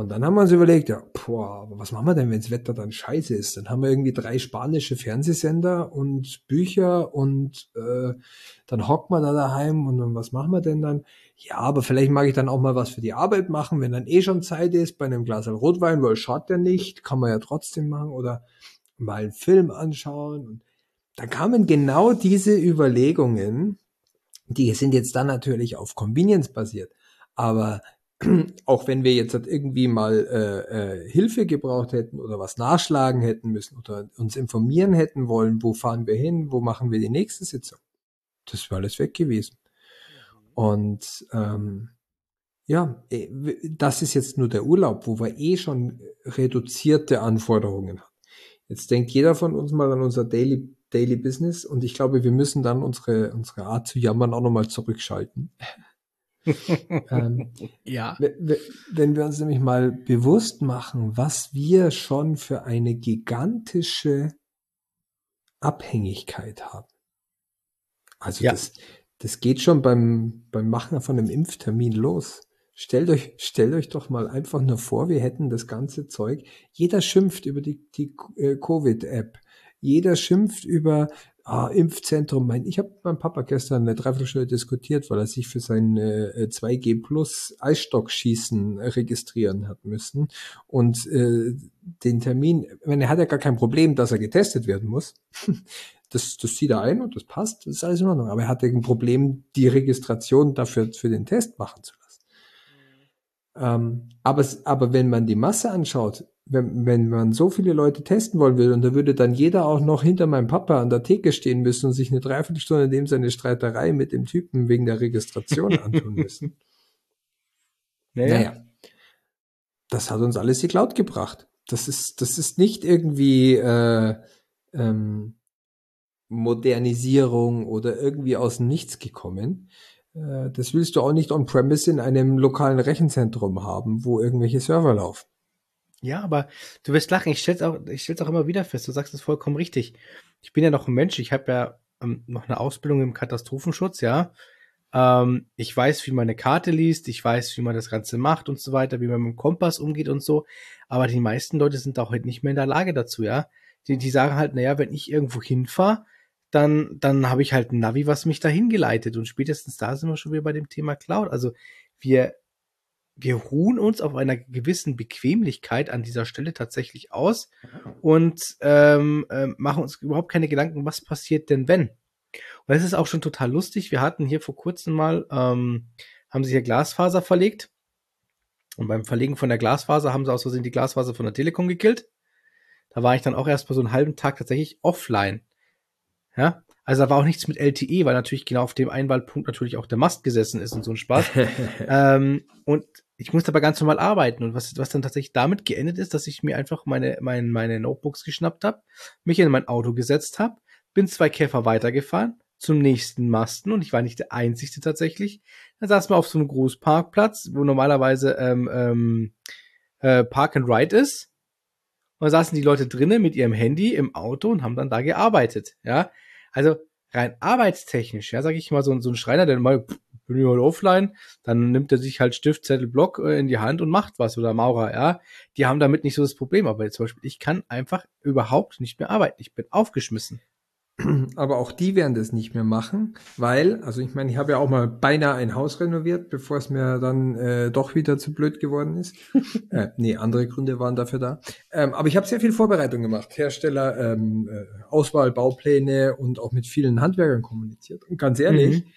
Und dann haben wir uns überlegt, ja, boah, aber was machen wir denn, wenn das Wetter dann scheiße ist? Dann haben wir irgendwie drei spanische Fernsehsender und Bücher und äh, dann hockt man da daheim und dann, was machen wir denn dann? Ja, aber vielleicht mag ich dann auch mal was für die Arbeit machen, wenn dann eh schon Zeit ist, bei einem Glas Rotwein, weil schaut der nicht, kann man ja trotzdem machen oder mal einen Film anschauen. Und da kamen genau diese Überlegungen, die sind jetzt dann natürlich auf Convenience basiert, aber auch wenn wir jetzt halt irgendwie mal äh, äh, Hilfe gebraucht hätten oder was nachschlagen hätten müssen oder uns informieren hätten wollen, wo fahren wir hin, wo machen wir die nächste Sitzung, das wäre alles weg gewesen. Und ähm, ja, äh, das ist jetzt nur der Urlaub, wo wir eh schon reduzierte Anforderungen haben. Jetzt denkt jeder von uns mal an unser Daily, Daily Business und ich glaube, wir müssen dann unsere, unsere Art zu jammern auch nochmal zurückschalten <laughs> ähm, ja. Wenn wir uns nämlich mal bewusst machen, was wir schon für eine gigantische Abhängigkeit haben. Also ja. das, das geht schon beim, beim Machen von einem Impftermin los. Stellt euch, stellt euch doch mal einfach nur vor, wir hätten das ganze Zeug. Jeder schimpft über die, die äh, Covid-App. Jeder schimpft über Ah, Impfzentrum. Mein, ich habe mit meinem Papa gestern eine Dreiviertelstunde diskutiert, weil er sich für sein äh, 2G Plus Eisstockschießen registrieren hat müssen. Und äh, den Termin, meine, er hat ja gar kein Problem, dass er getestet werden muss. <laughs> Das, das sieht er ein und das passt, das ist alles in Ordnung. Aber er hatte ein Problem, die Registration dafür für den Test machen zu lassen. Ähm, aber, aber wenn man die Masse anschaut, wenn, wenn man so viele Leute testen wollen will und da würde dann jeder auch noch hinter meinem Papa an der Theke stehen müssen und sich eine Dreiviertelstunde neben seine Streiterei mit dem Typen wegen der Registration antun müssen. <laughs> Naja. naja. Das hat uns alles die Cloud gebracht. Das ist, das ist nicht irgendwie äh, ähm, Modernisierung oder irgendwie aus dem Nichts gekommen. Äh, das willst du auch nicht on-premise in einem lokalen Rechenzentrum haben, wo irgendwelche Server laufen. Ja, aber du wirst lachen. Ich stell's auch, ich stell's auch immer wieder fest. Du sagst es vollkommen richtig. Ich bin ja noch ein Mensch. Ich habe ja ähm, noch eine Ausbildung im Katastrophenschutz, ja. Ähm, ich weiß, wie man eine Karte liest. Ich weiß, wie man das Ganze macht und so weiter, wie man mit dem Kompass umgeht und so. Aber die meisten Leute sind auch heute nicht mehr in der Lage dazu, ja. Die, die sagen halt, naja, wenn ich irgendwo hinfahre, dann, dann habe ich halt ein Navi, was mich dahin geleitet. Und spätestens da sind wir schon wieder bei dem Thema Cloud. Also wir wir ruhen uns auf einer gewissen Bequemlichkeit an dieser Stelle tatsächlich aus und ähm, äh, machen uns überhaupt keine Gedanken, was passiert denn wenn. Und es ist auch schon total lustig. Wir hatten hier vor kurzem mal, ähm, haben sie hier Glasfaser verlegt. Und beim Verlegen von der Glasfaser haben sie aus Versehen die Glasfaser von der Telekom gekillt. Da war ich dann auch erst mal so einen halben Tag tatsächlich offline. Ja, also da war auch nichts mit LTE, weil natürlich genau auf dem Einwahlpunkt natürlich auch der Mast gesessen ist und so ein Spaß. <laughs> ähm, und ich musste aber ganz normal arbeiten und was, was dann tatsächlich damit geendet ist, dass ich mir einfach meine, meine, meine Notebooks geschnappt habe, mich in mein Auto gesetzt habe, bin zwei Käfer weitergefahren zum nächsten Masten und ich war nicht der Einzige tatsächlich. Dann saß man auf so einem Großparkplatz, wo normalerweise ähm, ähm, äh, Park and Ride ist. Und da saßen die Leute drinnen mit ihrem Handy im Auto und haben dann da gearbeitet. Ja, also rein arbeitstechnisch, ja, sag ich mal, so, so ein Schreiner, der mal, bin ich heute offline, dann nimmt er sich halt Stift, Zettel, Block äh, in die Hand und macht was oder Maurer, ja. Die haben damit nicht so das Problem, aber zum Beispiel, ich kann einfach überhaupt nicht mehr arbeiten. Ich bin aufgeschmissen. Aber auch die werden das nicht mehr machen, weil, also ich meine, ich habe ja auch mal beinahe ein Haus renoviert, bevor es mir dann äh, doch wieder zu blöd geworden ist. <laughs> äh, nee, andere Gründe waren dafür da. Ähm, aber ich habe sehr viel Vorbereitung gemacht. Hersteller, ähm, äh, Auswahl, Baupläne und auch mit vielen Handwerkern kommuniziert. Und ganz ehrlich, mhm.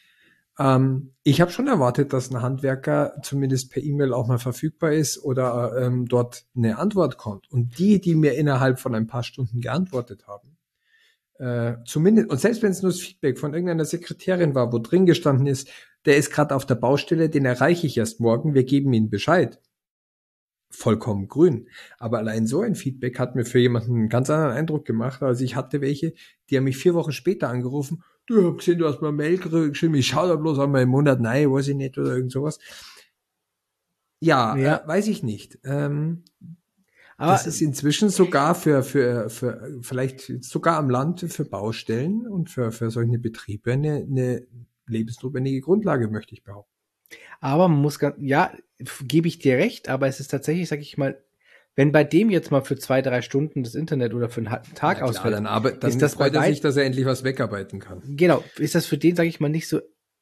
Ähm, ich habe schon erwartet, dass ein Handwerker zumindest per E-Mail auch mal verfügbar ist oder ähm, dort eine Antwort kommt. Und die, die mir innerhalb von ein paar Stunden geantwortet haben, äh, zumindest, und selbst wenn es nur das Feedback von irgendeiner Sekretärin war, wo drin gestanden ist, der ist gerade auf der Baustelle, den erreiche ich erst morgen, wir geben ihm Bescheid. Vollkommen grün. Aber allein so ein Feedback hat mir für jemanden einen ganz anderen Eindruck gemacht. Also ich hatte welche, die haben mich vier Wochen später angerufen, du hast gesehen, du hast mal ein Mail geschrieben, ich schau da bloß einmal im Monat, nein, weiß ich nicht, oder irgend sowas. Ja, ja. Äh, weiß ich nicht. Ähm, aber das ist inzwischen sogar für, für, für vielleicht sogar am Land für Baustellen und für, für solche Betriebe eine, eine lebensnotwendige Grundlage, möchte ich behaupten. Aber man muss ganz, ja, gebe ich dir recht, aber es ist tatsächlich, sag ich mal, wenn bei dem jetzt mal für zwei, drei Stunden das Internet oder für einen Tag ja, ausfällt, dann, aber, dann ist das freut er sich, dass er endlich was wegarbeiten kann. Genau, ist das für den, sag ich mal, nicht so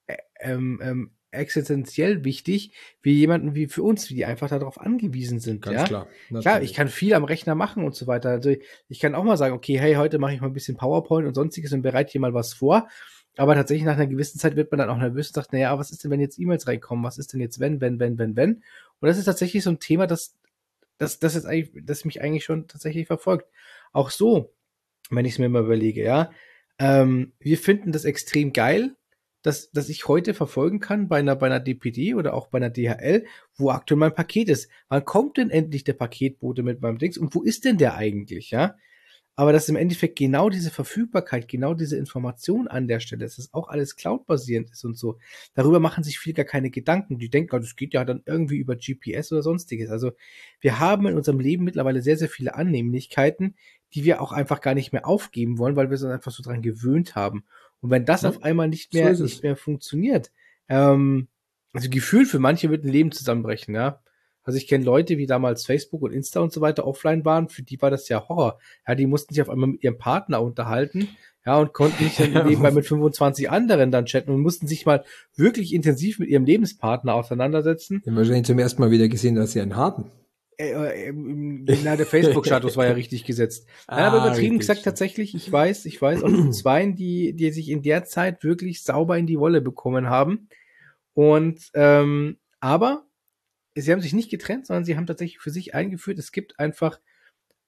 äh, ähm, ähm, existenziell wichtig, wie jemanden wie für uns, die einfach darauf angewiesen sind. Ganz ja? klar. Natürlich. Klar, ich kann viel am Rechner machen und so weiter. Also ich kann auch mal sagen, okay, hey, heute mache ich mal ein bisschen PowerPoint und sonstiges und bereite hier mal was vor. Aber tatsächlich nach einer gewissen Zeit wird man dann auch nervös und sagt, naja, was ist denn, wenn jetzt E-Mails reinkommen? Was ist denn jetzt, wenn, wenn, wenn, wenn, wenn? Und das ist tatsächlich so ein Thema, das, das, das ist eigentlich, das mich eigentlich schon tatsächlich verfolgt. Auch so, wenn ich es mir mal überlege, ja. Ähm, wir finden das extrem geil, dass, dass ich heute verfolgen kann bei einer, bei einer DPD oder auch bei einer DHL, wo aktuell mein Paket ist. Wann kommt denn endlich der Paketbote mit meinem Dings und wo ist denn der eigentlich, ja? Aber dass im Endeffekt genau diese Verfügbarkeit, genau diese Information an der Stelle, dass das auch alles cloud-basierend ist und so, darüber machen sich viele gar keine Gedanken. Die denken, oh, das geht ja dann irgendwie über GPS oder sonstiges. Also wir haben in unserem Leben mittlerweile sehr, sehr viele Annehmlichkeiten, die wir auch einfach gar nicht mehr aufgeben wollen, weil wir uns einfach so dran gewöhnt haben. Und wenn das ja, auf einmal nicht mehr, so nicht mehr funktioniert, ähm, also Gefühl für manche wird ein Leben zusammenbrechen, ja. Also ich kenne Leute, wie damals Facebook und Insta und so weiter offline waren, für die war das ja Horror. Ja, die mussten sich auf einmal mit ihrem Partner unterhalten, ja, und konnten nicht dann <laughs> nebenbei mit 25 anderen dann chatten und mussten sich mal wirklich intensiv mit ihrem Lebenspartner auseinandersetzen. Haben wahrscheinlich zum ersten Mal wieder gesehen, dass sie einen hatten. Äh, äh, na, der Facebook-Status war ja <laughs> richtig gesetzt. Nein, aber ah, übertrieben gesagt stimmt. tatsächlich, ich weiß, ich weiß auch zwei, die, die sich in der Zeit wirklich sauber in die Wolle bekommen haben. Und ähm, aber sie haben sich nicht getrennt, sondern sie haben tatsächlich für sich eingeführt, es gibt einfach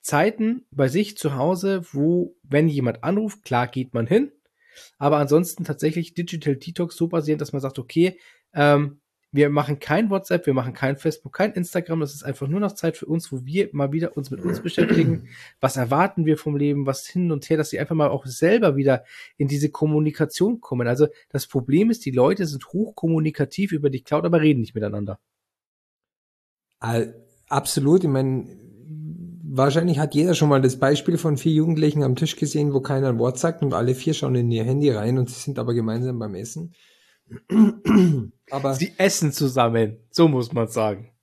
Zeiten bei sich zu Hause, wo, wenn jemand anruft, klar geht man hin, aber ansonsten tatsächlich Digital Detox so basierend, dass man sagt, okay, ähm, wir machen kein WhatsApp, wir machen kein Facebook, kein Instagram. Das ist einfach nur noch Zeit für uns, wo wir mal wieder uns mit uns beschäftigen. Was erwarten wir vom Leben? Was hin und her, dass sie einfach mal auch selber wieder in diese Kommunikation kommen. Also das Problem ist, die Leute sind hochkommunikativ über die Cloud, aber reden nicht miteinander. Absolut. Ich meine, wahrscheinlich hat jeder schon mal das Beispiel von vier Jugendlichen am Tisch gesehen, wo keiner ein Wort sagt und alle vier schauen in ihr Handy rein und sie sind aber gemeinsam beim Essen. <clears throat> Aber sie essen zusammen, so muss man sagen.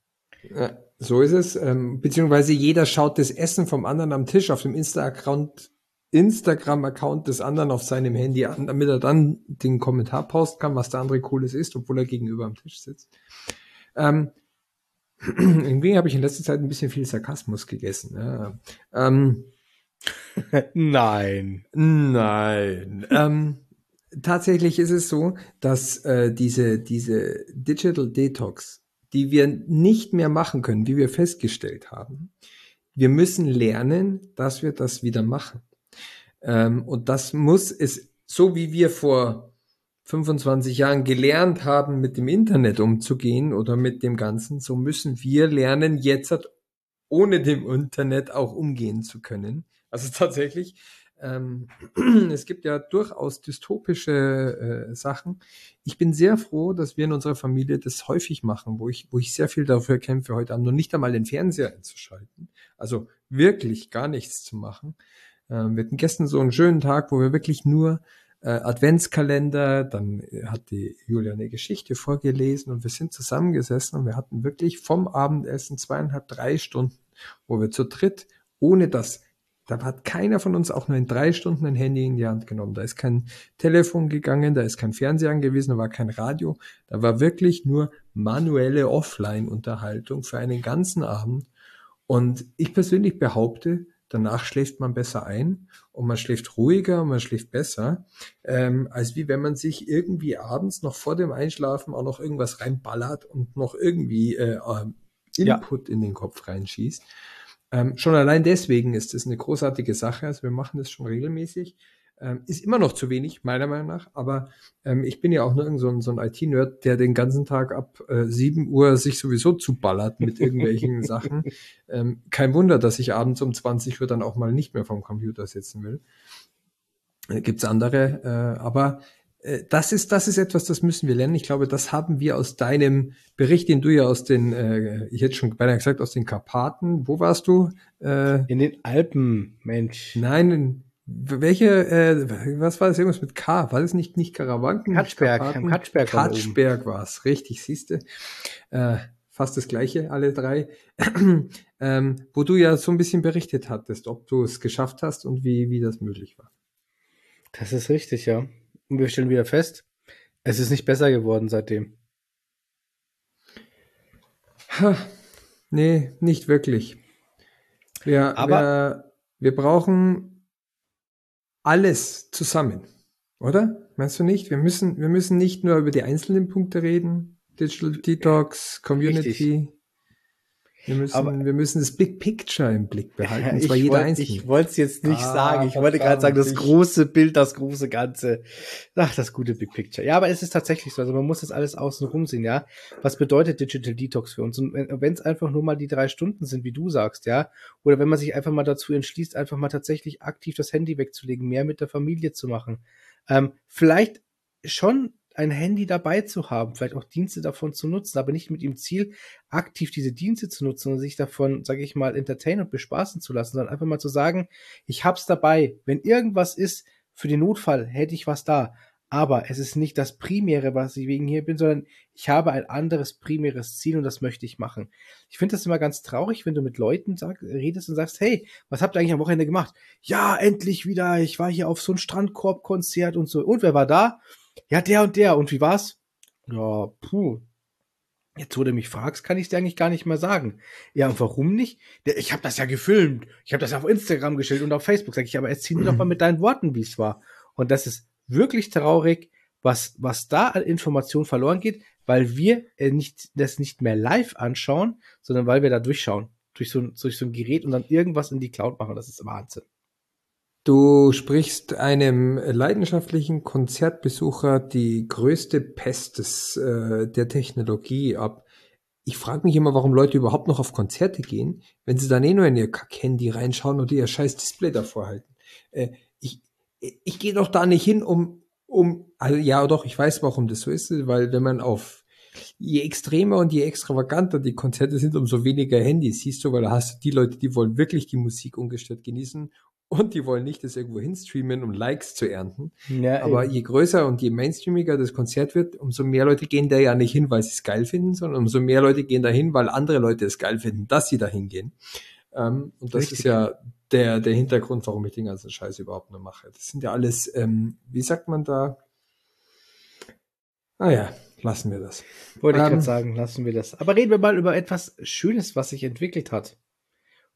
Ja, so ist es. Ähm, beziehungsweise jeder schaut das Essen vom anderen am Tisch auf dem Insta-Account, Instagram-Account des anderen auf seinem Handy an, damit er dann den Kommentar posten kann, was der andere Cooles ist, obwohl er gegenüber am Tisch sitzt. Ähm, <clears throat> irgendwie habe ich in letzter Zeit ein bisschen viel Sarkasmus gegessen. Ja. Ähm, <laughs> nein. Nein. ähm, tatsächlich ist es so, dass äh, diese, diese Digital Detox, die wir nicht mehr machen können, wie wir festgestellt haben, wir müssen lernen, dass wir das wieder machen. Ähm, und das muss es, so wie wir vor 25 Jahren gelernt haben, mit dem Internet umzugehen oder mit dem Ganzen, so müssen wir lernen, jetzt ohne dem Internet auch umgehen zu können. Also <laughs> tatsächlich ähm, <clears throat> es gibt ja durchaus dystopische äh, Sachen. Ich bin sehr froh, dass wir in unserer Familie das häufig machen, wo ich, wo ich sehr viel dafür kämpfe, heute Abend noch nicht einmal den Fernseher einzuschalten. Also wirklich gar nichts zu machen. Ähm, wir hatten gestern so einen schönen Tag, wo wir wirklich nur äh, Adventskalender, dann hat die Julia eine Geschichte vorgelesen und wir sind zusammengesessen und wir hatten wirklich vom Abendessen zweieinhalb, drei Stunden, wo wir zu dritt, ohne dass da hat keiner von uns auch nur in drei Stunden ein Handy in die Hand genommen. Da ist kein Telefon gegangen, da ist kein Fernseher angewiesen, da war kein Radio. Da war wirklich nur manuelle Offline-Unterhaltung für einen ganzen Abend. Und ich persönlich behaupte, danach schläft man besser ein und man schläft ruhiger und man schläft besser, ähm, als wie wenn man sich irgendwie abends noch vor dem Einschlafen auch noch irgendwas reinballert und noch irgendwie äh, Input ja. in den Kopf reinschießt. Ähm, schon allein deswegen ist es eine großartige Sache. Also wir machen das schon regelmäßig. Ähm, ist immer noch zu wenig, meiner Meinung nach. Aber ähm, ich bin ja auch nur so ein, so ein IT-Nerd, der den ganzen Tag ab äh, 7 Uhr sich sowieso zuballert mit irgendwelchen <laughs> Sachen. Ähm, kein Wunder, dass ich abends um 20 Uhr dann auch mal nicht mehr vom Computer sitzen will. Äh, gibt's andere, äh, aber äh, das ist, das ist etwas, das müssen wir lernen. Ich glaube, das haben wir aus deinem Bericht, den du ja aus den, äh, ich hätte schon beinahe gesagt, aus den Karpaten. Wo warst du? Äh, in den Alpen, Mensch. Nein, welche, äh, was war das? Irgendwas mit K? War das nicht, nicht Karawanken? Katschberg, am Katschberg. Katschberg war es, richtig, siehste. Äh, fast das gleiche, alle drei. <clears throat> ähm, wo du ja so ein bisschen berichtet hattest, ob du es geschafft hast und wie, wie das möglich war. Das ist richtig, ja. Und wir stellen wieder fest, es ist nicht besser geworden seitdem. Ha, nee, nicht wirklich. Wir, Aber wir, wir brauchen alles zusammen, oder? Meinst du nicht? Wir müssen, wir müssen nicht nur über die einzelnen Punkte reden. Digital Detox, Community. Richtig. Wir müssen, aber, wir müssen das Big Picture im Blick <laughs> behalten. Und zwar jeder wollt, Einzelne. Ich wollte es jetzt nicht ah, sagen. Ich wollte gerade sagen, das große Bild, das große Ganze. Ach, das gute Big Picture. Ja, aber es ist tatsächlich so. Also man muss das alles außen sehen, ja. Was bedeutet Digital Detox für uns? Und wenn es einfach nur mal die drei Stunden sind, wie du sagst, ja. Oder wenn man sich einfach mal dazu entschließt, einfach mal tatsächlich aktiv das Handy wegzulegen, mehr mit der Familie zu machen. Ähm, vielleicht schon ein Handy dabei zu haben, vielleicht auch Dienste davon zu nutzen, aber nicht mit dem Ziel, aktiv diese Dienste zu nutzen und sich davon, sage ich mal, entertainen und bespaßen zu lassen, sondern einfach mal zu sagen, ich hab's dabei. Wenn irgendwas ist, für den Notfall hätte ich was da. Aber es ist nicht das Primäre, was ich wegen hier bin, sondern ich habe ein anderes primäres Ziel und das möchte ich machen. Ich finde das immer ganz traurig, wenn du mit Leuten sag, redest und sagst, hey, was habt ihr eigentlich am Wochenende gemacht? Ja, endlich wieder. Ich war hier auf so ein Strandkorb-Konzert und so. Und wer war da? Ja, der und der. Und wie war's? Ja, puh. Jetzt, wo du mich fragst, kann ich dir eigentlich gar nicht mehr sagen. Ja, und warum nicht? Ich habe das ja gefilmt. Ich habe das auf Instagram gestellt und auf Facebook. Sag ich, aber erzähl mir doch mal <clears throat> mit deinen Worten, wie es war. Und das ist wirklich traurig, was, was da an Informationen verloren geht, weil wir äh, nicht, das nicht mehr live anschauen, sondern weil wir da durchschauen. Durch so, durch so ein Gerät und dann irgendwas in die Cloud machen. Das ist Wahnsinn. Du sprichst einem leidenschaftlichen Konzertbesucher die größte Pest des, äh, der Technologie ab. Ich frage mich immer, warum Leute überhaupt noch auf Konzerte gehen, wenn sie dann eh nur in ihr Kack-Handy reinschauen und ihr scheiß Display davor halten. Äh, ich ich gehe doch da nicht hin, um, um, also ja doch, ich weiß, warum das so ist, weil wenn man auf je extremer und je extravaganter die Konzerte sind, umso weniger Handys siehst du, weil da hast du die Leute, die wollen wirklich die Musik ungestört genießen und die wollen nicht das irgendwo hinstreamen, um Likes zu ernten. Ja, Aber eben. je größer und je mainstreamiger das Konzert wird, umso mehr Leute gehen da ja nicht hin, weil sie es geil finden, sondern umso mehr Leute gehen da hin, weil andere Leute es geil finden, dass sie da hingehen. Ähm, und das Richtig. ist ja der, der Hintergrund, warum ich den ganzen Scheiß überhaupt nur mache. Das sind ja alles, ähm, wie sagt man da? Ah ja, lassen wir das. Wollte ich ähm, gerade sagen, lassen wir das. Aber reden wir mal über etwas Schönes, was sich entwickelt hat.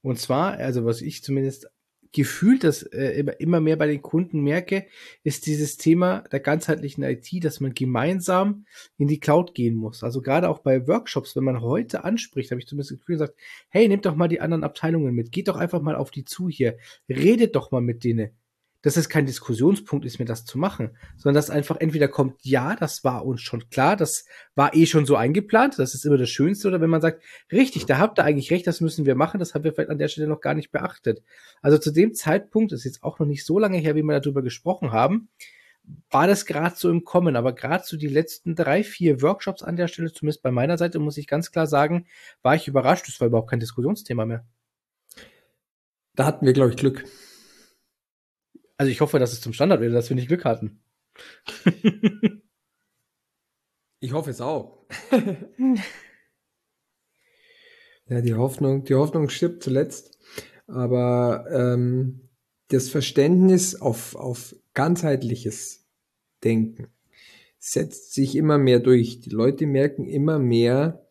Und zwar, also was ich zumindest gefühlt das äh, immer mehr bei den Kunden merke, ist dieses Thema der ganzheitlichen IT, dass man gemeinsam in die Cloud gehen muss. Also gerade auch bei Workshops, wenn man heute anspricht, habe ich zumindest das Gefühl gesagt, hey, nehmt doch mal die anderen Abteilungen mit, geht doch einfach mal auf die zu hier, redet doch mal mit denen dass es kein Diskussionspunkt ist, mir das zu machen, sondern dass einfach entweder kommt, ja, das war uns schon klar, das war eh schon so eingeplant, das ist immer das Schönste, oder wenn man sagt, richtig, da habt ihr eigentlich recht, das müssen wir machen, das haben wir vielleicht an der Stelle noch gar nicht beachtet. Also zu dem Zeitpunkt, das ist jetzt auch noch nicht so lange her, wie wir darüber gesprochen haben, war das gerade so im Kommen, aber gerade so die letzten drei, vier Workshops an der Stelle, zumindest bei meiner Seite, muss ich ganz klar sagen, war ich überrascht, das war überhaupt kein Diskussionsthema mehr. Da hatten wir, glaube ich, Glück. Also ich hoffe, dass es zum Standard wird, dass wir nicht Glück hatten. <laughs> ich hoffe es auch. <laughs> ja, die Hoffnung, die Hoffnung stirbt zuletzt. Aber ähm, das Verständnis auf, auf ganzheitliches Denken setzt sich immer mehr durch. Die Leute merken immer mehr,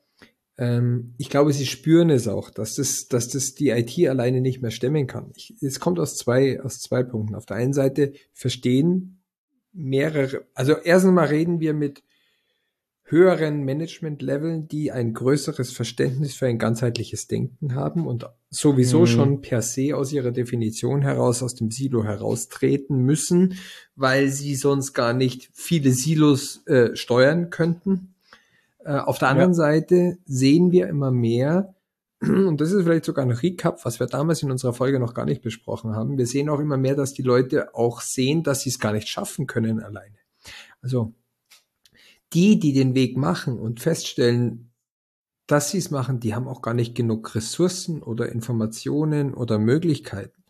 ähm, ich glaube, sie spüren es auch, dass das, dass das die IT alleine nicht mehr stemmen kann. Ich, es kommt aus zwei, aus zwei Punkten. Auf der einen Seite verstehen mehrere, also erst einmal reden wir mit höheren Management-Leveln, die ein größeres Verständnis für ein ganzheitliches Denken haben und sowieso mhm. schon per se aus ihrer Definition heraus aus dem Silo heraustreten müssen, weil sie sonst gar nicht viele Silos äh, steuern könnten. Äh, auf der anderen ja. Seite sehen wir immer mehr, <clears throat> und das ist vielleicht sogar ein Recap, was wir damals in unserer Folge noch gar nicht besprochen haben. Wir sehen auch immer mehr, dass die Leute auch sehen, dass sie es gar nicht schaffen können alleine. Also die, die den Weg machen und feststellen, dass sie es machen, die haben auch gar nicht genug Ressourcen oder Informationen oder Möglichkeiten.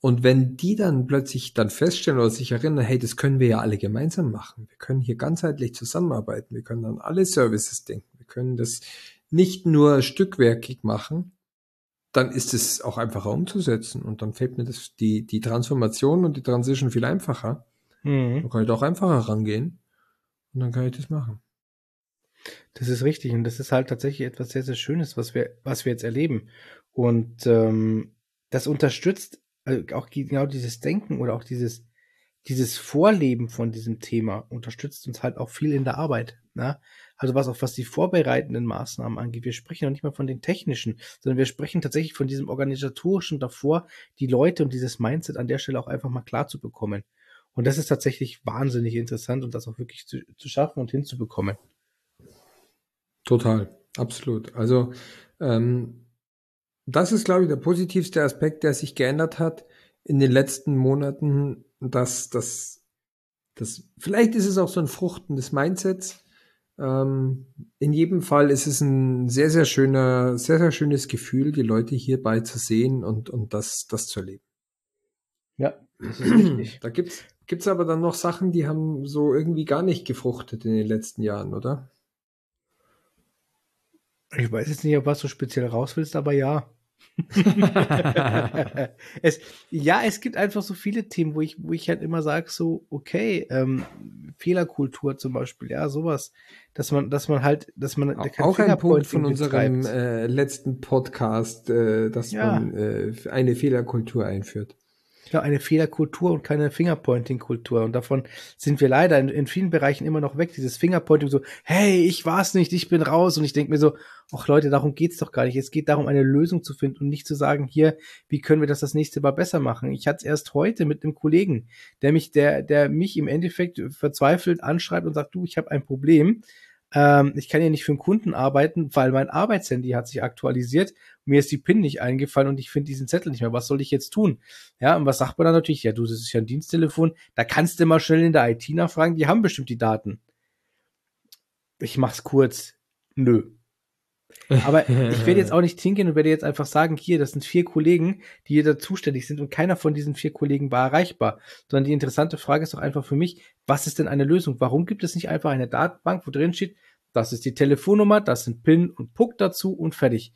Und wenn die dann plötzlich dann feststellen oder sich erinnern, hey, das können wir ja alle gemeinsam machen. Wir können hier ganzheitlich zusammenarbeiten. Wir können an alle Services denken. Wir können das nicht nur stückwerkig machen. Dann ist es auch einfacher umzusetzen. Und dann fällt mir das, die, die Transformation und die Transition viel einfacher. Mhm. Dann kann ich da auch einfacher rangehen. Und dann kann ich das machen. Das ist richtig. Und das ist halt tatsächlich etwas sehr, sehr Schönes, was wir, was wir jetzt erleben. Und ähm, das unterstützt also auch genau dieses Denken oder auch dieses, dieses Vorleben von diesem Thema unterstützt uns halt auch viel in der Arbeit. Ne? Also was auch was die vorbereitenden Maßnahmen angeht. Wir sprechen noch nicht mal von den technischen, sondern wir sprechen tatsächlich von diesem organisatorischen davor, die Leute und dieses Mindset an der Stelle auch einfach mal klar zu bekommen. Und das ist tatsächlich wahnsinnig interessant und das auch wirklich zu, zu schaffen und hinzubekommen. Total, absolut. Also ähm, das ist, glaube ich, der positivste Aspekt, der sich geändert hat in den letzten Monaten, dass das, das vielleicht ist es auch so ein Fruchten des Mindsets. Ähm, in jedem Fall ist es ein sehr, sehr schöner, sehr, sehr schönes Gefühl, die Leute hierbei zu sehen und, und das, das zu erleben. Ja, das ist richtig. Da gibt's Gibt's aber dann noch Sachen, die haben so irgendwie gar nicht gefruchtet in den letzten Jahren, oder? Ich weiß jetzt nicht, ob was du speziell raus willst, aber ja. <laughs> es, ja, es gibt einfach so viele Themen, wo ich, wo ich halt immer sage, so, okay, ähm, Fehlerkultur zum Beispiel, ja, sowas, dass man, dass man halt, dass man auch ein Punkt von unserem äh, letzten Podcast, äh, dass ja. man äh, eine Fehlerkultur einführt ja, eine Fehlerkultur und keine Fingerpointing-Kultur. Und davon sind wir leider in, in, vielen Bereichen immer noch weg. Dieses Fingerpointing so, hey, ich war's nicht, ich bin raus. Und ich denke mir so, ach Leute, darum geht's doch gar nicht. Es geht darum, eine Lösung zu finden und nicht zu sagen, hier, wie können wir das das nächste Mal besser machen? Ich hatte es erst heute mit einem Kollegen, der mich, der, der mich im Endeffekt verzweifelt anschreibt und sagt, du, ich habe ein Problem ähm, ich kann ja nicht für einen Kunden arbeiten, weil mein Arbeitshandy hat sich aktualisiert. Mir ist die PIN nicht eingefallen und ich finde diesen Zettel nicht mehr. Was soll ich jetzt tun? Ja, und was sagt man dann natürlich? Ja, du, das ist ja ein Diensttelefon. Da kannst du mal schnell in der IT nachfragen. Die haben bestimmt die Daten. Ich mach's kurz. Nö. Aber <laughs> ich werde jetzt auch nicht hingehen und werde jetzt einfach sagen, hier, das sind vier Kollegen, die hier da zuständig sind und keiner von diesen vier Kollegen war erreichbar. Sondern die interessante Frage ist doch einfach für mich, was ist denn eine Lösung? Warum gibt es nicht einfach eine Datenbank, wo drin steht, das ist die Telefonnummer, das sind PIN und Puck dazu und fertig.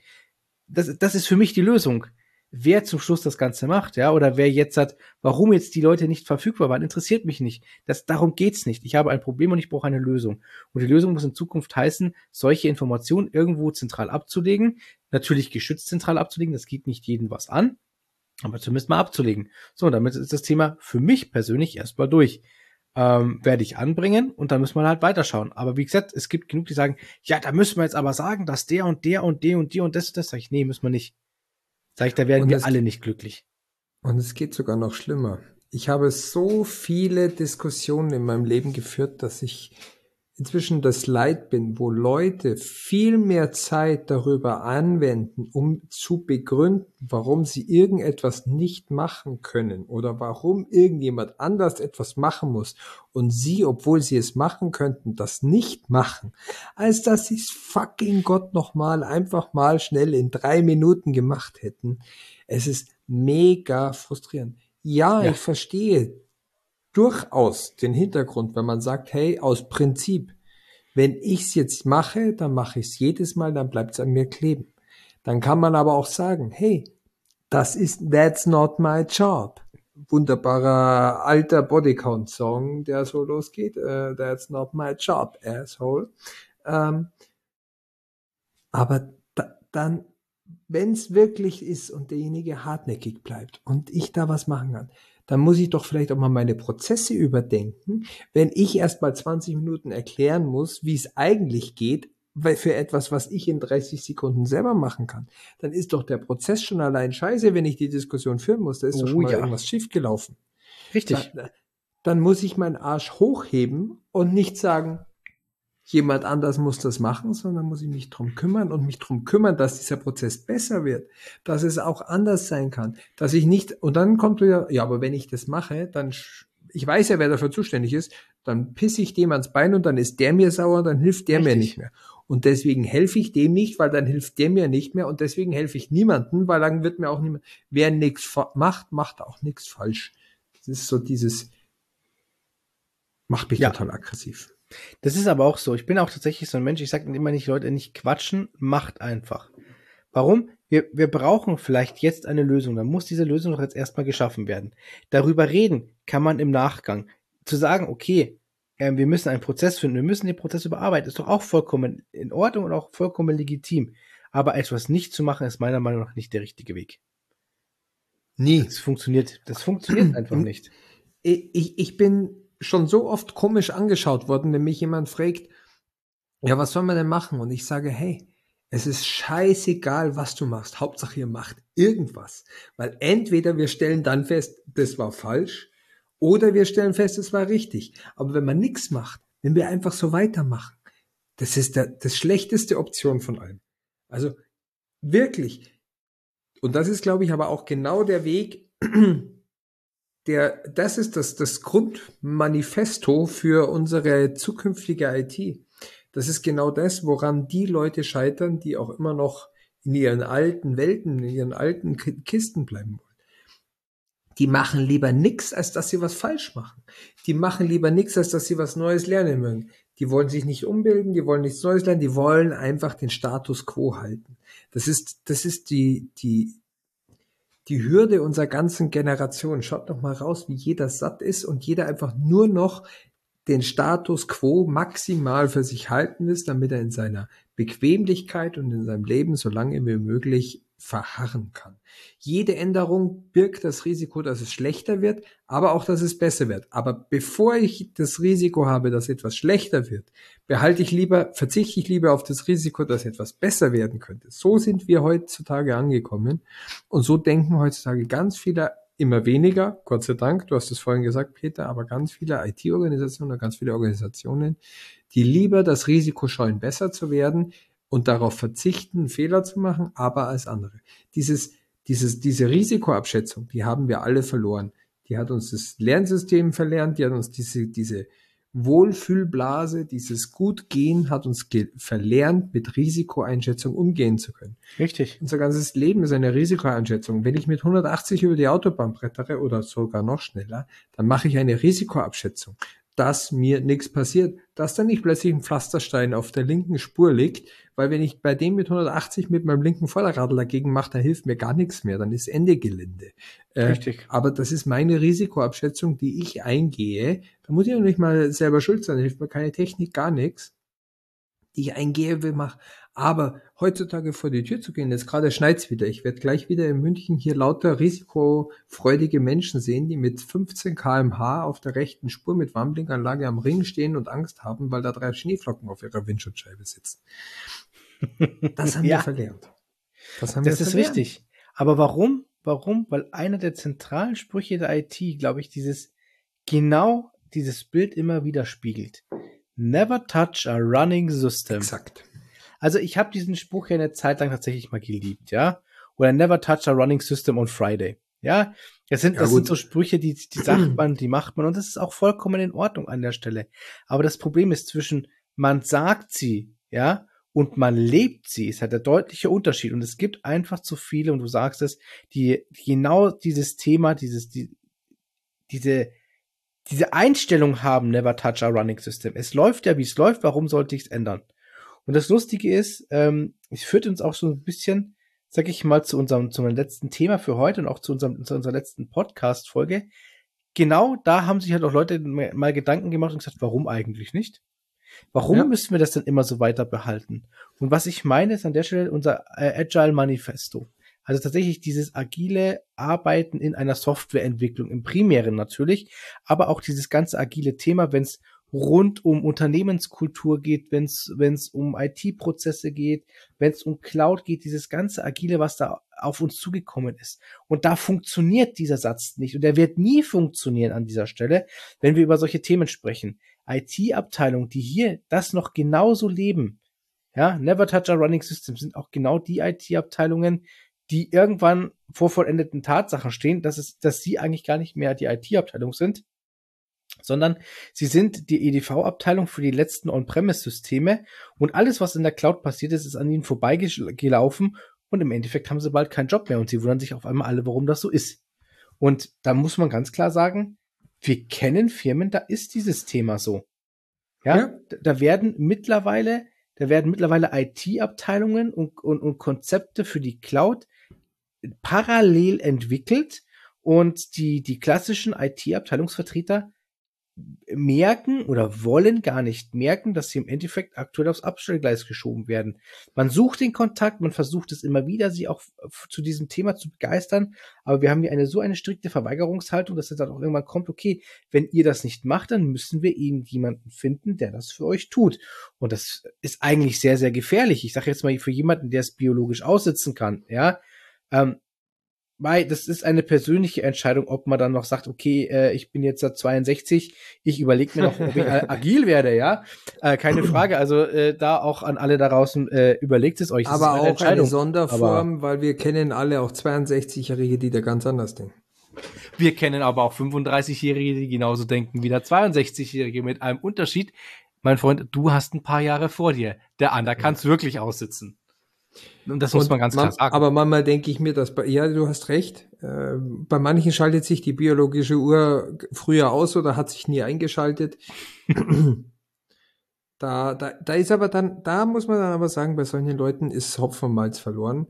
Das, das ist für mich die Lösung wer zum Schluss das Ganze macht, ja, oder wer jetzt hat, warum jetzt die Leute nicht verfügbar waren, interessiert mich nicht. Das, darum geht's nicht. Ich habe ein Problem und ich brauche eine Lösung. Und die Lösung muss in Zukunft heißen, solche Informationen irgendwo zentral abzulegen, natürlich geschützt zentral abzulegen, das geht nicht jedem was an, aber zumindest mal abzulegen. So, damit ist das Thema für mich persönlich erstmal durch. Ähm, werde ich anbringen und dann müssen wir halt weiterschauen. Aber wie gesagt, es gibt genug, die sagen, ja, da müssen wir jetzt aber sagen, dass der und der und der und die und das, das sage ich, nee, müssen wir nicht. Sag ich, da werden und wir alle nicht glücklich. Und es geht sogar noch schlimmer. Ich habe so viele Diskussionen in meinem Leben geführt, dass ich inzwischen das Leid bin, wo Leute viel mehr Zeit darüber anwenden, um zu begründen, warum sie irgendetwas nicht machen können oder warum irgendjemand anders etwas machen muss und sie, obwohl sie es machen könnten, das nicht machen, als dass sie es fucking Gott nochmal einfach mal schnell in drei Minuten gemacht hätten. Es ist mega frustrierend. Ja, ja. ich verstehe durchaus den Hintergrund, wenn man sagt, hey, aus Prinzip, wenn ich's jetzt mache, dann mache ich's jedes Mal, dann bleibt's an mir kleben. Dann kann man aber auch sagen, hey, das ist That's not my job. Wunderbarer alter Bodycount-Song, der so losgeht. Uh, that's not my job, asshole. Ähm, aber da, dann, es wirklich ist und derjenige hartnäckig bleibt und ich da was machen kann, dann muss ich doch vielleicht auch mal meine Prozesse überdenken. Wenn ich erst mal 20 Minuten erklären muss, wie es eigentlich geht, weil für etwas, was ich in 30 Sekunden selber machen kann, dann ist doch der Prozess schon allein scheiße, wenn ich die Diskussion führen muss. Da ist oh, doch schon mal ja. irgendwas schiefgelaufen. Richtig. Da, dann muss ich meinen Arsch hochheben und nicht sagen, jemand anders muss das machen, sondern muss ich mich drum kümmern und mich drum kümmern, dass dieser Prozess besser wird, dass es auch anders sein kann, dass ich nicht, und dann kommt wieder, ja, aber wenn ich das mache, dann, ich weiß ja, wer dafür zuständig ist, dann pisse ich dem ans Bein und dann ist der mir sauer, dann hilft der Richtig. mir nicht mehr. Und deswegen helfe ich dem nicht, weil dann hilft der mir nicht mehr und deswegen helfe ich niemanden, weil dann wird mir auch niemand, wer nichts macht, macht auch nichts falsch. Das ist so dieses, macht mich ja. total aggressiv. Das ist aber auch so. Ich bin auch tatsächlich so ein Mensch, ich sage immer nicht, Leute, nicht quatschen, macht einfach. Warum? Wir, wir brauchen vielleicht jetzt eine Lösung. Dann muss diese Lösung doch jetzt erstmal geschaffen werden. Darüber reden kann man im Nachgang. Zu sagen, okay, äh, wir müssen einen Prozess finden, wir müssen den Prozess überarbeiten, ist doch auch vollkommen in Ordnung und auch vollkommen legitim. Aber etwas nicht zu machen, ist meiner Meinung nach nicht der richtige Weg. Nie. Das funktioniert, das funktioniert <clears throat> einfach nicht. Ich, ich bin schon so oft komisch angeschaut worden, wenn mich jemand fragt, ja, was soll man denn machen? Und ich sage, hey, es ist scheißegal, was du machst. Hauptsache, ihr macht irgendwas. Weil entweder wir stellen dann fest, das war falsch, oder wir stellen fest, es war richtig. Aber wenn man nichts macht, wenn wir einfach so weitermachen, das ist der, das schlechteste Option von allem. Also wirklich. Und das ist, glaube ich, aber auch genau der Weg, der, das ist das, das Grundmanifesto für unsere zukünftige IT. Das ist genau das, woran die Leute scheitern, die auch immer noch in ihren alten Welten, in ihren alten Kisten bleiben wollen. Die machen lieber nix, als dass sie was falsch machen. Die machen lieber nix, als dass sie was Neues lernen mögen. Die wollen sich nicht umbilden, die wollen nichts Neues lernen, die wollen einfach den Status quo halten. Das ist, das ist die, die, die Hürde unserer ganzen Generation. Schaut doch mal raus, wie jeder satt ist und jeder einfach nur noch den Status quo maximal für sich halten will, damit er in seiner Bequemlichkeit und in seinem Leben so lange wie möglich verharren kann. Jede Änderung birgt das Risiko, dass es schlechter wird, aber auch, dass es besser wird. Aber bevor ich das Risiko habe, dass etwas schlechter wird, behalte ich lieber, verzichte ich lieber auf das Risiko, dass etwas besser werden könnte. So sind wir heutzutage angekommen und so denken heutzutage ganz viele immer weniger, Gott sei Dank, du hast es vorhin gesagt, Peter, aber ganz viele IT-Organisationen oder ganz viele Organisationen, die lieber das Risiko scheuen, besser zu werden, und darauf verzichten, Fehler zu machen, aber als andere. Dieses, dieses, diese Risikoabschätzung, die haben wir alle verloren. Die hat uns das Lernsystem verlernt, die hat uns diese, diese Wohlfühlblase, dieses Gutgehen hat uns verlernt, mit Risikoeinschätzung umgehen zu können. Richtig. Unser ganzes Leben ist eine Risikoeinschätzung. Wenn ich mit 180 über die Autobahn brettere oder sogar noch schneller, dann mache ich eine Risikoabschätzung dass mir nichts passiert, dass da nicht plötzlich ein Pflasterstein auf der linken Spur liegt, weil wenn ich bei dem mit 180 mit meinem linken Vorderradl dagegen mache, da hilft mir gar nichts mehr, dann ist Ende Gelände. Äh, Richtig. aber das ist meine Risikoabschätzung, die ich eingehe. Da muss ich noch nicht mal selber schuld sein, da hilft mir keine Technik, gar nichts die ich eingehe, will, mach. Aber heutzutage vor die Tür zu gehen, jetzt gerade schneit's wieder. Ich werde gleich wieder in München hier lauter risikofreudige Menschen sehen, die mit 15 kmh auf der rechten Spur mit Warnblinkanlage am Ring stehen und Angst haben, weil da drei Schneeflocken auf ihrer Windschutzscheibe sitzen. Das <laughs> haben ja. wir verlernt. Das, haben das wir ist verlernt. richtig. Aber warum? Warum? Weil einer der zentralen Sprüche der IT, glaube ich, dieses genau dieses Bild immer widerspiegelt. Never touch a running system. Exakt. Also ich habe diesen Spruch ja eine Zeit lang tatsächlich mal geliebt, ja. Oder never touch a running system on Friday. Ja, das sind, ja, das sind so Sprüche, die, die sagt <clears throat> man, die macht man und das ist auch vollkommen in Ordnung an der Stelle. Aber das Problem ist zwischen man sagt sie, ja, und man lebt sie, ist halt der deutliche Unterschied. Und es gibt einfach zu viele, und du sagst es, die, genau dieses Thema, dieses, die, diese diese Einstellung haben, never touch a running system. Es läuft ja, wie es läuft, warum sollte ich es ändern? Und das Lustige ist, ähm, es führt uns auch so ein bisschen, sag ich mal, zu unserem, zu unserem letzten Thema für heute und auch zu, unserem, zu unserer letzten Podcast-Folge. Genau da haben sich halt auch Leute mal Gedanken gemacht und gesagt, warum eigentlich nicht? Warum ja. müssen wir das denn immer so weiter behalten? Und was ich meine, ist an der Stelle unser äh, Agile Manifesto. Also tatsächlich dieses agile Arbeiten in einer Softwareentwicklung im Primären natürlich, aber auch dieses ganze agile Thema, wenn es rund um Unternehmenskultur geht, wenn es um IT-Prozesse geht, wenn es um Cloud geht, dieses ganze agile, was da auf uns zugekommen ist. Und da funktioniert dieser Satz nicht und der wird nie funktionieren an dieser Stelle, wenn wir über solche Themen sprechen. IT-Abteilungen, die hier das noch genauso leben, ja, Never Touch a Running System sind auch genau die IT-Abteilungen, die irgendwann vor vollendeten Tatsachen stehen, dass es, dass sie eigentlich gar nicht mehr die IT-Abteilung sind, sondern sie sind die EDV-Abteilung für die letzten On-Premise-Systeme und alles, was in der Cloud passiert ist, ist an ihnen vorbeigelaufen und im Endeffekt haben sie bald keinen Job mehr und sie wundern sich auf einmal alle, warum das so ist. Und da muss man ganz klar sagen, wir kennen Firmen, da ist dieses Thema so. Ja, ja. da werden mittlerweile, da werden mittlerweile IT-Abteilungen und, und, und Konzepte für die Cloud parallel entwickelt und die, die klassischen IT-Abteilungsvertreter merken oder wollen gar nicht merken, dass sie im Endeffekt aktuell aufs Abstellgleis geschoben werden. Man sucht den Kontakt, man versucht es immer wieder, sie auch zu diesem Thema zu begeistern, aber wir haben hier eine so eine strikte Verweigerungshaltung, dass es dann auch irgendwann kommt, okay, wenn ihr das nicht macht, dann müssen wir irgendjemanden finden, der das für euch tut. Und das ist eigentlich sehr, sehr gefährlich. Ich sage jetzt mal für jemanden, der es biologisch aussitzen kann, ja, ähm, weil das ist eine persönliche Entscheidung, ob man dann noch sagt, okay, äh, ich bin jetzt 62, ich überlege mir noch, ob ich <laughs> agil werde, ja. Äh, keine Frage. Also äh, da auch an alle da draußen, äh, überlegt es euch. Das aber eine auch eine Sonderform, aber weil wir kennen alle auch 62-Jährige, die da ganz anders denken. Wir kennen aber auch 35-Jährige, die genauso denken wie der 62-Jährige mit einem Unterschied. Mein Freund, du hast ein paar Jahre vor dir. Der andere kann es wirklich aussitzen. Und das muss man ganz man, klar sagen. Aber manchmal denke ich mir, dass bei, ja, du hast recht. Äh, bei manchen schaltet sich die biologische Uhr früher aus oder hat sich nie eingeschaltet. <clears throat> da, da, da ist aber dann, da muss man dann aber sagen, bei solchen Leuten ist Hopfen und Malz verloren.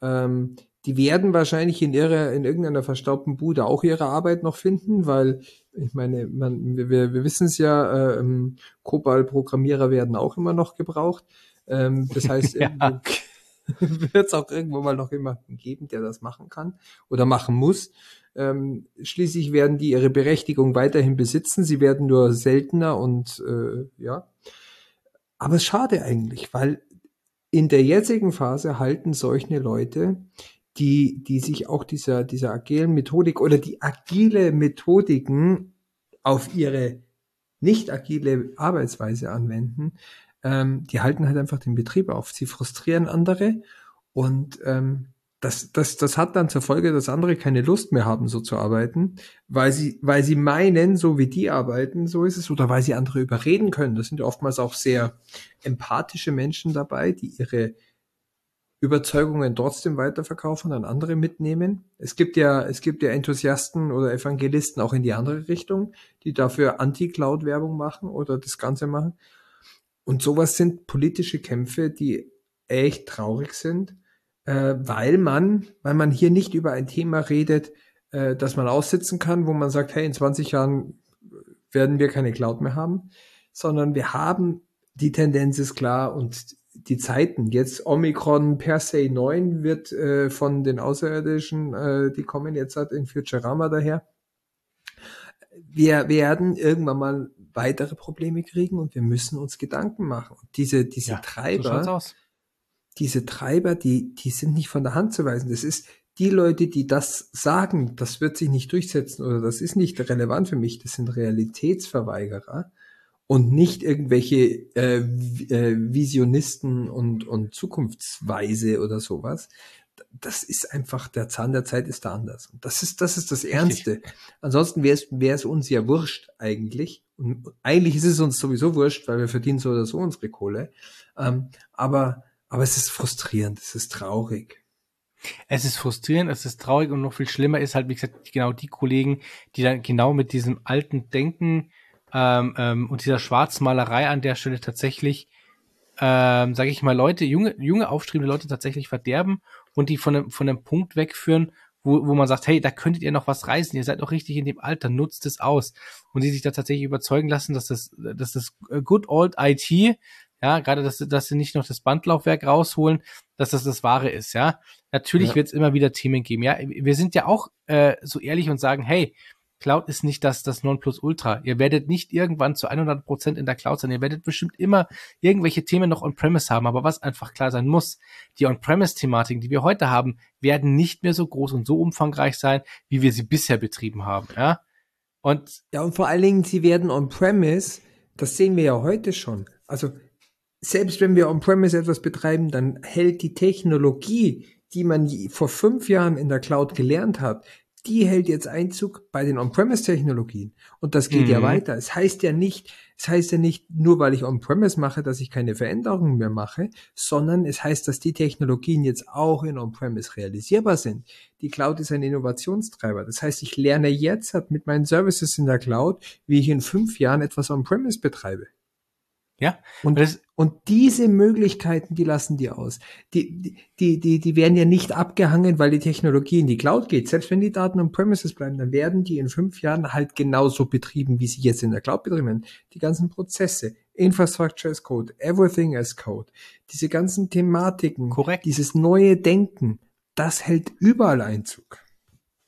Ähm, die werden wahrscheinlich in ihrer, in irgendeiner verstaubten Bude auch ihre Arbeit noch finden, weil ich meine, man, wir, wir wissen es ja, äh, Kobol-Programmierer werden auch immer noch gebraucht. Ähm, das heißt, <laughs> ja. <laughs> wird es auch irgendwo mal noch jemanden geben, der das machen kann oder machen muss. Ähm, schließlich werden die ihre Berechtigung weiterhin besitzen. Sie werden nur seltener und äh, ja. Aber schade eigentlich, weil in der jetzigen Phase halten solche Leute, die, die sich auch dieser, dieser agilen Methodik oder die agile Methodiken auf ihre nicht agile Arbeitsweise anwenden, ähm, die halten halt einfach den Betrieb auf. Sie frustrieren andere und ähm, das, das, das hat dann zur Folge, dass andere keine Lust mehr haben, so zu arbeiten, weil sie, weil sie meinen, so wie die arbeiten, so ist es, oder weil sie andere überreden können. Das sind ja oftmals auch sehr empathische Menschen dabei, die ihre Überzeugungen trotzdem weiterverkaufen, an andere mitnehmen. Es gibt ja, es gibt ja Enthusiasten oder Evangelisten auch in die andere Richtung, die dafür Anti-Cloud-Werbung machen oder das Ganze machen. Und sowas sind politische Kämpfe, die echt traurig sind, äh, weil man, weil man hier nicht über ein Thema redet, äh, das man aussitzen kann, wo man sagt, hey, in 20 Jahren werden wir keine Cloud mehr haben, sondern wir haben, die Tendenz ist klar und die Zeiten, jetzt Omikron per se 9 wird äh, von den Außerirdischen, äh, die kommen jetzt halt in Futurama daher. Wir werden irgendwann mal weitere Probleme kriegen und wir müssen uns Gedanken machen. Und diese, diese ja, Treiber, so diese Treiber, die, die sind nicht von der Hand zu weisen. Das ist die Leute, die das sagen, das wird sich nicht durchsetzen oder das ist nicht relevant für mich. Das sind Realitätsverweigerer und nicht irgendwelche äh, äh, Visionisten und, und Zukunftsweise oder sowas, das ist einfach, der Zahn der Zeit ist da anders. Und das ist, das ist das Ernste. Richtig. Ansonsten wäre es, wäre es uns ja wurscht eigentlich. Und eigentlich ist es uns sowieso wurscht, weil wir verdienen so oder so unsere Kohle. Ähm, aber, aber es ist frustrierend, es ist traurig. Es ist frustrierend, es ist traurig und noch viel schlimmer ist halt, wie gesagt, genau die Kollegen, die dann genau mit diesem alten Denken ähm, ähm, und dieser Schwarzmalerei an der Stelle tatsächlich, ähm, sage ich mal, Leute, junge, junge aufstrebende Leute tatsächlich verderben und die von einem, von einem Punkt wegführen, wo, wo man sagt, hey, da könntet ihr noch was reißen, ihr seid noch richtig in dem Alter, nutzt es aus. Und die sich da tatsächlich überzeugen lassen, dass das, dass das Good Old IT, ja, gerade dass, dass sie nicht noch das Bandlaufwerk rausholen, dass das das Wahre ist, ja. Natürlich ja. wird es immer wieder Themen geben, ja. Wir sind ja auch äh, so ehrlich und sagen, hey, Cloud ist nicht das, das Nonplusultra. Ihr werdet nicht irgendwann zu 100 Prozent in der Cloud sein. Ihr werdet bestimmt immer irgendwelche Themen noch on-premise haben. Aber was einfach klar sein muss, die on-premise-Thematiken, die wir heute haben, werden nicht mehr so groß und so umfangreich sein, wie wir sie bisher betrieben haben. Ja, und, ja, und vor allen Dingen, sie werden on-premise, das sehen wir ja heute schon. Also, selbst wenn wir on-premise etwas betreiben, dann hält die Technologie, die man vor fünf Jahren in der Cloud gelernt hat, die hält jetzt Einzug bei den On-Premise-Technologien. Und das geht mhm. ja weiter. Es heißt ja nicht, es heißt ja nicht nur, weil ich On-Premise mache, dass ich keine Veränderungen mehr mache, sondern es heißt, dass die Technologien jetzt auch in On-Premise realisierbar sind. Die Cloud ist ein Innovationstreiber. Das heißt, ich lerne jetzt mit meinen Services in der Cloud, wie ich in fünf Jahren etwas On-Premise betreibe. Ja. Und, und diese Möglichkeiten, die lassen die aus. Die, die, die, die werden ja nicht abgehangen, weil die Technologie in die Cloud geht. Selbst wenn die Daten on Premises bleiben, dann werden die in fünf Jahren halt genauso betrieben, wie sie jetzt in der Cloud betrieben werden. Die ganzen Prozesse, Infrastructure as Code, Everything as Code, diese ganzen Thematiken, Korrekt. dieses neue Denken, das hält überall Einzug.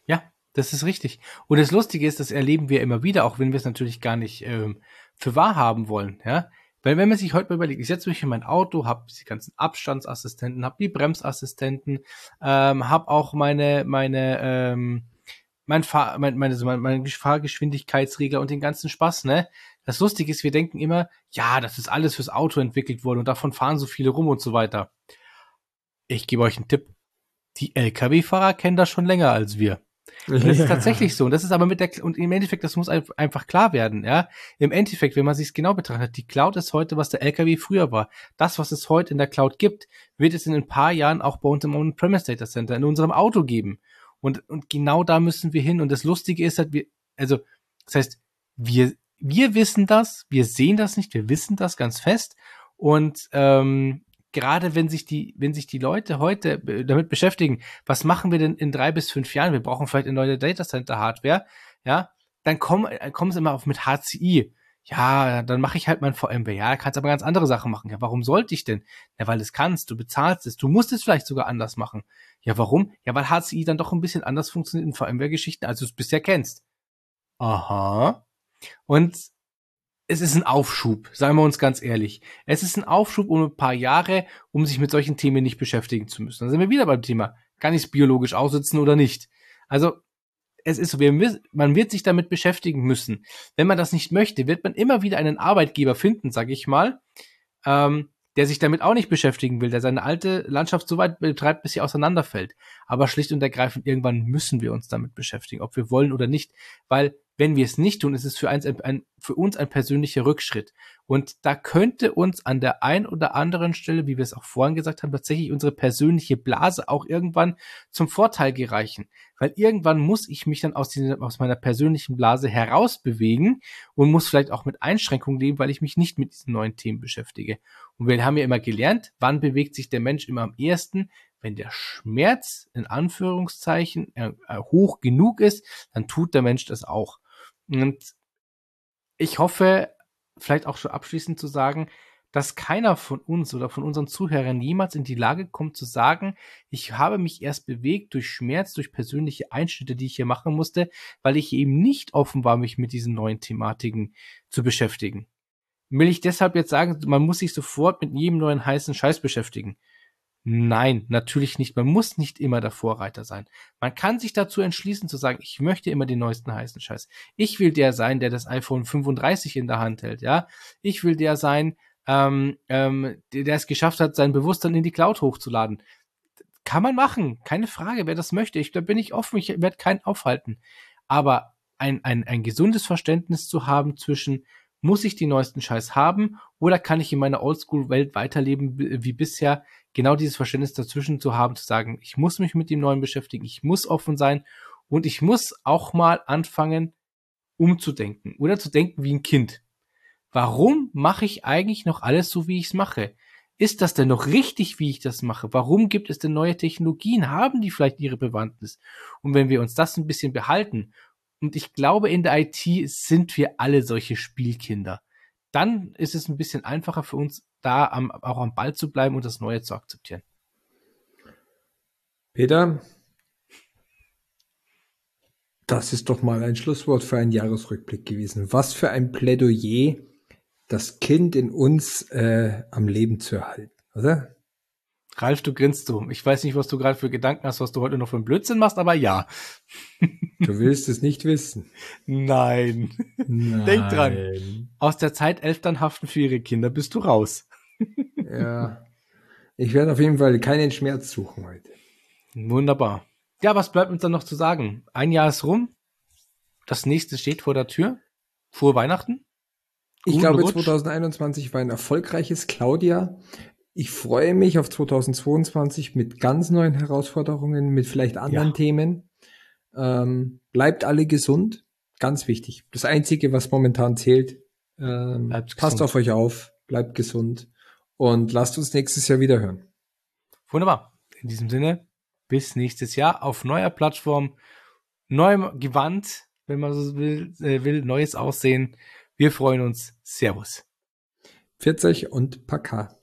Ja, das ist richtig. Und das Lustige ist, das erleben wir immer wieder, auch wenn wir es natürlich gar nicht ähm, für wahr haben wollen. Ja, weil wenn man sich heute mal überlegt, ich setze mich in mein Auto, habe die ganzen Abstandsassistenten, habe die Bremsassistenten, ähm, habe auch meine meine ähm, mein Fahr mein, meine, meine, meine Fahrgeschwindigkeitsregler und den ganzen Spaß, ne? Das Lustige ist, wir denken immer, ja, das ist alles fürs Auto entwickelt worden und davon fahren so viele rum und so weiter. Ich gebe euch einen Tipp. Die LKW-Fahrer kennen das schon länger als wir. Das ist tatsächlich so. Und das ist aber mit der, und im Endeffekt, das muss einfach klar werden, ja. Im Endeffekt, wenn man sich es genau betrachtet, die Cloud ist heute, was der LKW früher war. Das, was es heute in der Cloud gibt, wird es in ein paar Jahren auch bei uns im On-Premise Data Center in unserem Auto geben. Und, und genau da müssen wir hin. Und das Lustige ist halt, wir, also, das heißt, wir, wir wissen das, wir sehen das nicht, wir wissen das ganz fest. Und ähm, gerade wenn sich die, wenn sich die Leute heute damit beschäftigen, was machen wir denn in drei bis fünf Jahren? Wir brauchen vielleicht eine neue Data Center Hardware, ja, dann kommen, äh, kommen sie immer auf mit HCI. Ja, dann mache ich halt mein VMware. Ja, kannst aber ganz andere Sachen machen. Ja, warum sollte ich denn? Ja, weil es kannst, du bezahlst es, du musst es vielleicht sogar anders machen. Ja, warum? Ja, weil HCI dann doch ein bisschen anders funktioniert in VMware-Geschichten, als du es bisher kennst. Aha. Und es ist ein Aufschub, seien wir uns ganz ehrlich. Es ist ein Aufschub um ein paar Jahre, um sich mit solchen Themen nicht beschäftigen zu müssen. Dann sind wir wieder beim Thema, kann ich es biologisch aussitzen oder nicht? Also, es ist so, man wird sich damit beschäftigen müssen. Wenn man das nicht möchte, wird man immer wieder einen Arbeitgeber finden, sage ich mal, ähm, der sich damit auch nicht beschäftigen will, der seine alte Landschaft so weit betreibt, bis sie auseinanderfällt. Aber schlicht und ergreifend, irgendwann müssen wir uns damit beschäftigen, ob wir wollen oder nicht, weil wenn wir es nicht tun, ist es für, eins ein, für uns ein persönlicher Rückschritt. Und da könnte uns an der ein oder anderen Stelle, wie wir es auch vorhin gesagt haben, tatsächlich unsere persönliche Blase auch irgendwann zum Vorteil gereichen. Weil irgendwann muss ich mich dann aus, dieser, aus meiner persönlichen Blase herausbewegen und muss vielleicht auch mit Einschränkungen leben, weil ich mich nicht mit diesen neuen Themen beschäftige. Und wir haben ja immer gelernt, wann bewegt sich der Mensch immer am ersten, wenn der Schmerz in Anführungszeichen hoch genug ist, dann tut der Mensch das auch. Und ich hoffe, vielleicht auch schon abschließend zu sagen, dass keiner von uns oder von unseren Zuhörern jemals in die Lage kommt zu sagen, ich habe mich erst bewegt durch Schmerz, durch persönliche Einschnitte, die ich hier machen musste, weil ich eben nicht offen war, mich mit diesen neuen Thematiken zu beschäftigen. Will ich deshalb jetzt sagen, man muss sich sofort mit jedem neuen heißen Scheiß beschäftigen. Nein, natürlich nicht. Man muss nicht immer der Vorreiter sein. Man kann sich dazu entschließen zu sagen, ich möchte immer den neuesten heißen Scheiß. Ich will der sein, der das iPhone 35 in der Hand hält, ja. Ich will der sein, ähm, ähm, der, der es geschafft hat, sein Bewusstsein in die Cloud hochzuladen. Kann man machen, keine Frage, wer das möchte. Ich, da bin ich offen, ich werde keinen aufhalten. Aber ein, ein, ein gesundes Verständnis zu haben zwischen, muss ich die neuesten Scheiß haben oder kann ich in meiner Oldschool-Welt weiterleben wie bisher? Genau dieses Verständnis dazwischen zu haben, zu sagen, ich muss mich mit dem Neuen beschäftigen, ich muss offen sein und ich muss auch mal anfangen, umzudenken oder zu denken wie ein Kind. Warum mache ich eigentlich noch alles so, wie ich es mache? Ist das denn noch richtig, wie ich das mache? Warum gibt es denn neue Technologien? Haben die vielleicht ihre Bewandtnis? Und wenn wir uns das ein bisschen behalten, und ich glaube, in der IT sind wir alle solche Spielkinder, dann ist es ein bisschen einfacher für uns, da am, auch am Ball zu bleiben und das Neue zu akzeptieren. Peter, das ist doch mal ein Schlusswort für einen Jahresrückblick gewesen. Was für ein Plädoyer das Kind in uns äh, am Leben zu erhalten, oder? Ralf, du grinst so. Ich weiß nicht, was du gerade für Gedanken hast, was du heute noch für einen Blödsinn machst, aber ja. Du willst es nicht wissen. Nein. Nein. Denk dran. Aus der Zeit Elternhaften für ihre Kinder bist du raus. Ja. Ich werde auf jeden Fall keinen Schmerz suchen heute. Wunderbar. Ja, was bleibt uns dann noch zu sagen? Ein Jahr ist rum. Das nächste steht vor der Tür. Frohe Weihnachten. Ich glaube, Rutsch. 2021 war ein erfolgreiches Claudia. Ich freue mich auf 2022 mit ganz neuen Herausforderungen, mit vielleicht anderen ja. Themen. Ähm, bleibt alle gesund. Ganz wichtig. Das Einzige, was momentan zählt. Ähm, passt auf euch auf. Bleibt gesund. Und lasst uns nächstes Jahr wieder hören. Wunderbar. In diesem Sinne, bis nächstes Jahr auf neuer Plattform, neuem Gewand, wenn man so will, äh, will neues Aussehen. Wir freuen uns. Servus. 40 und Paka.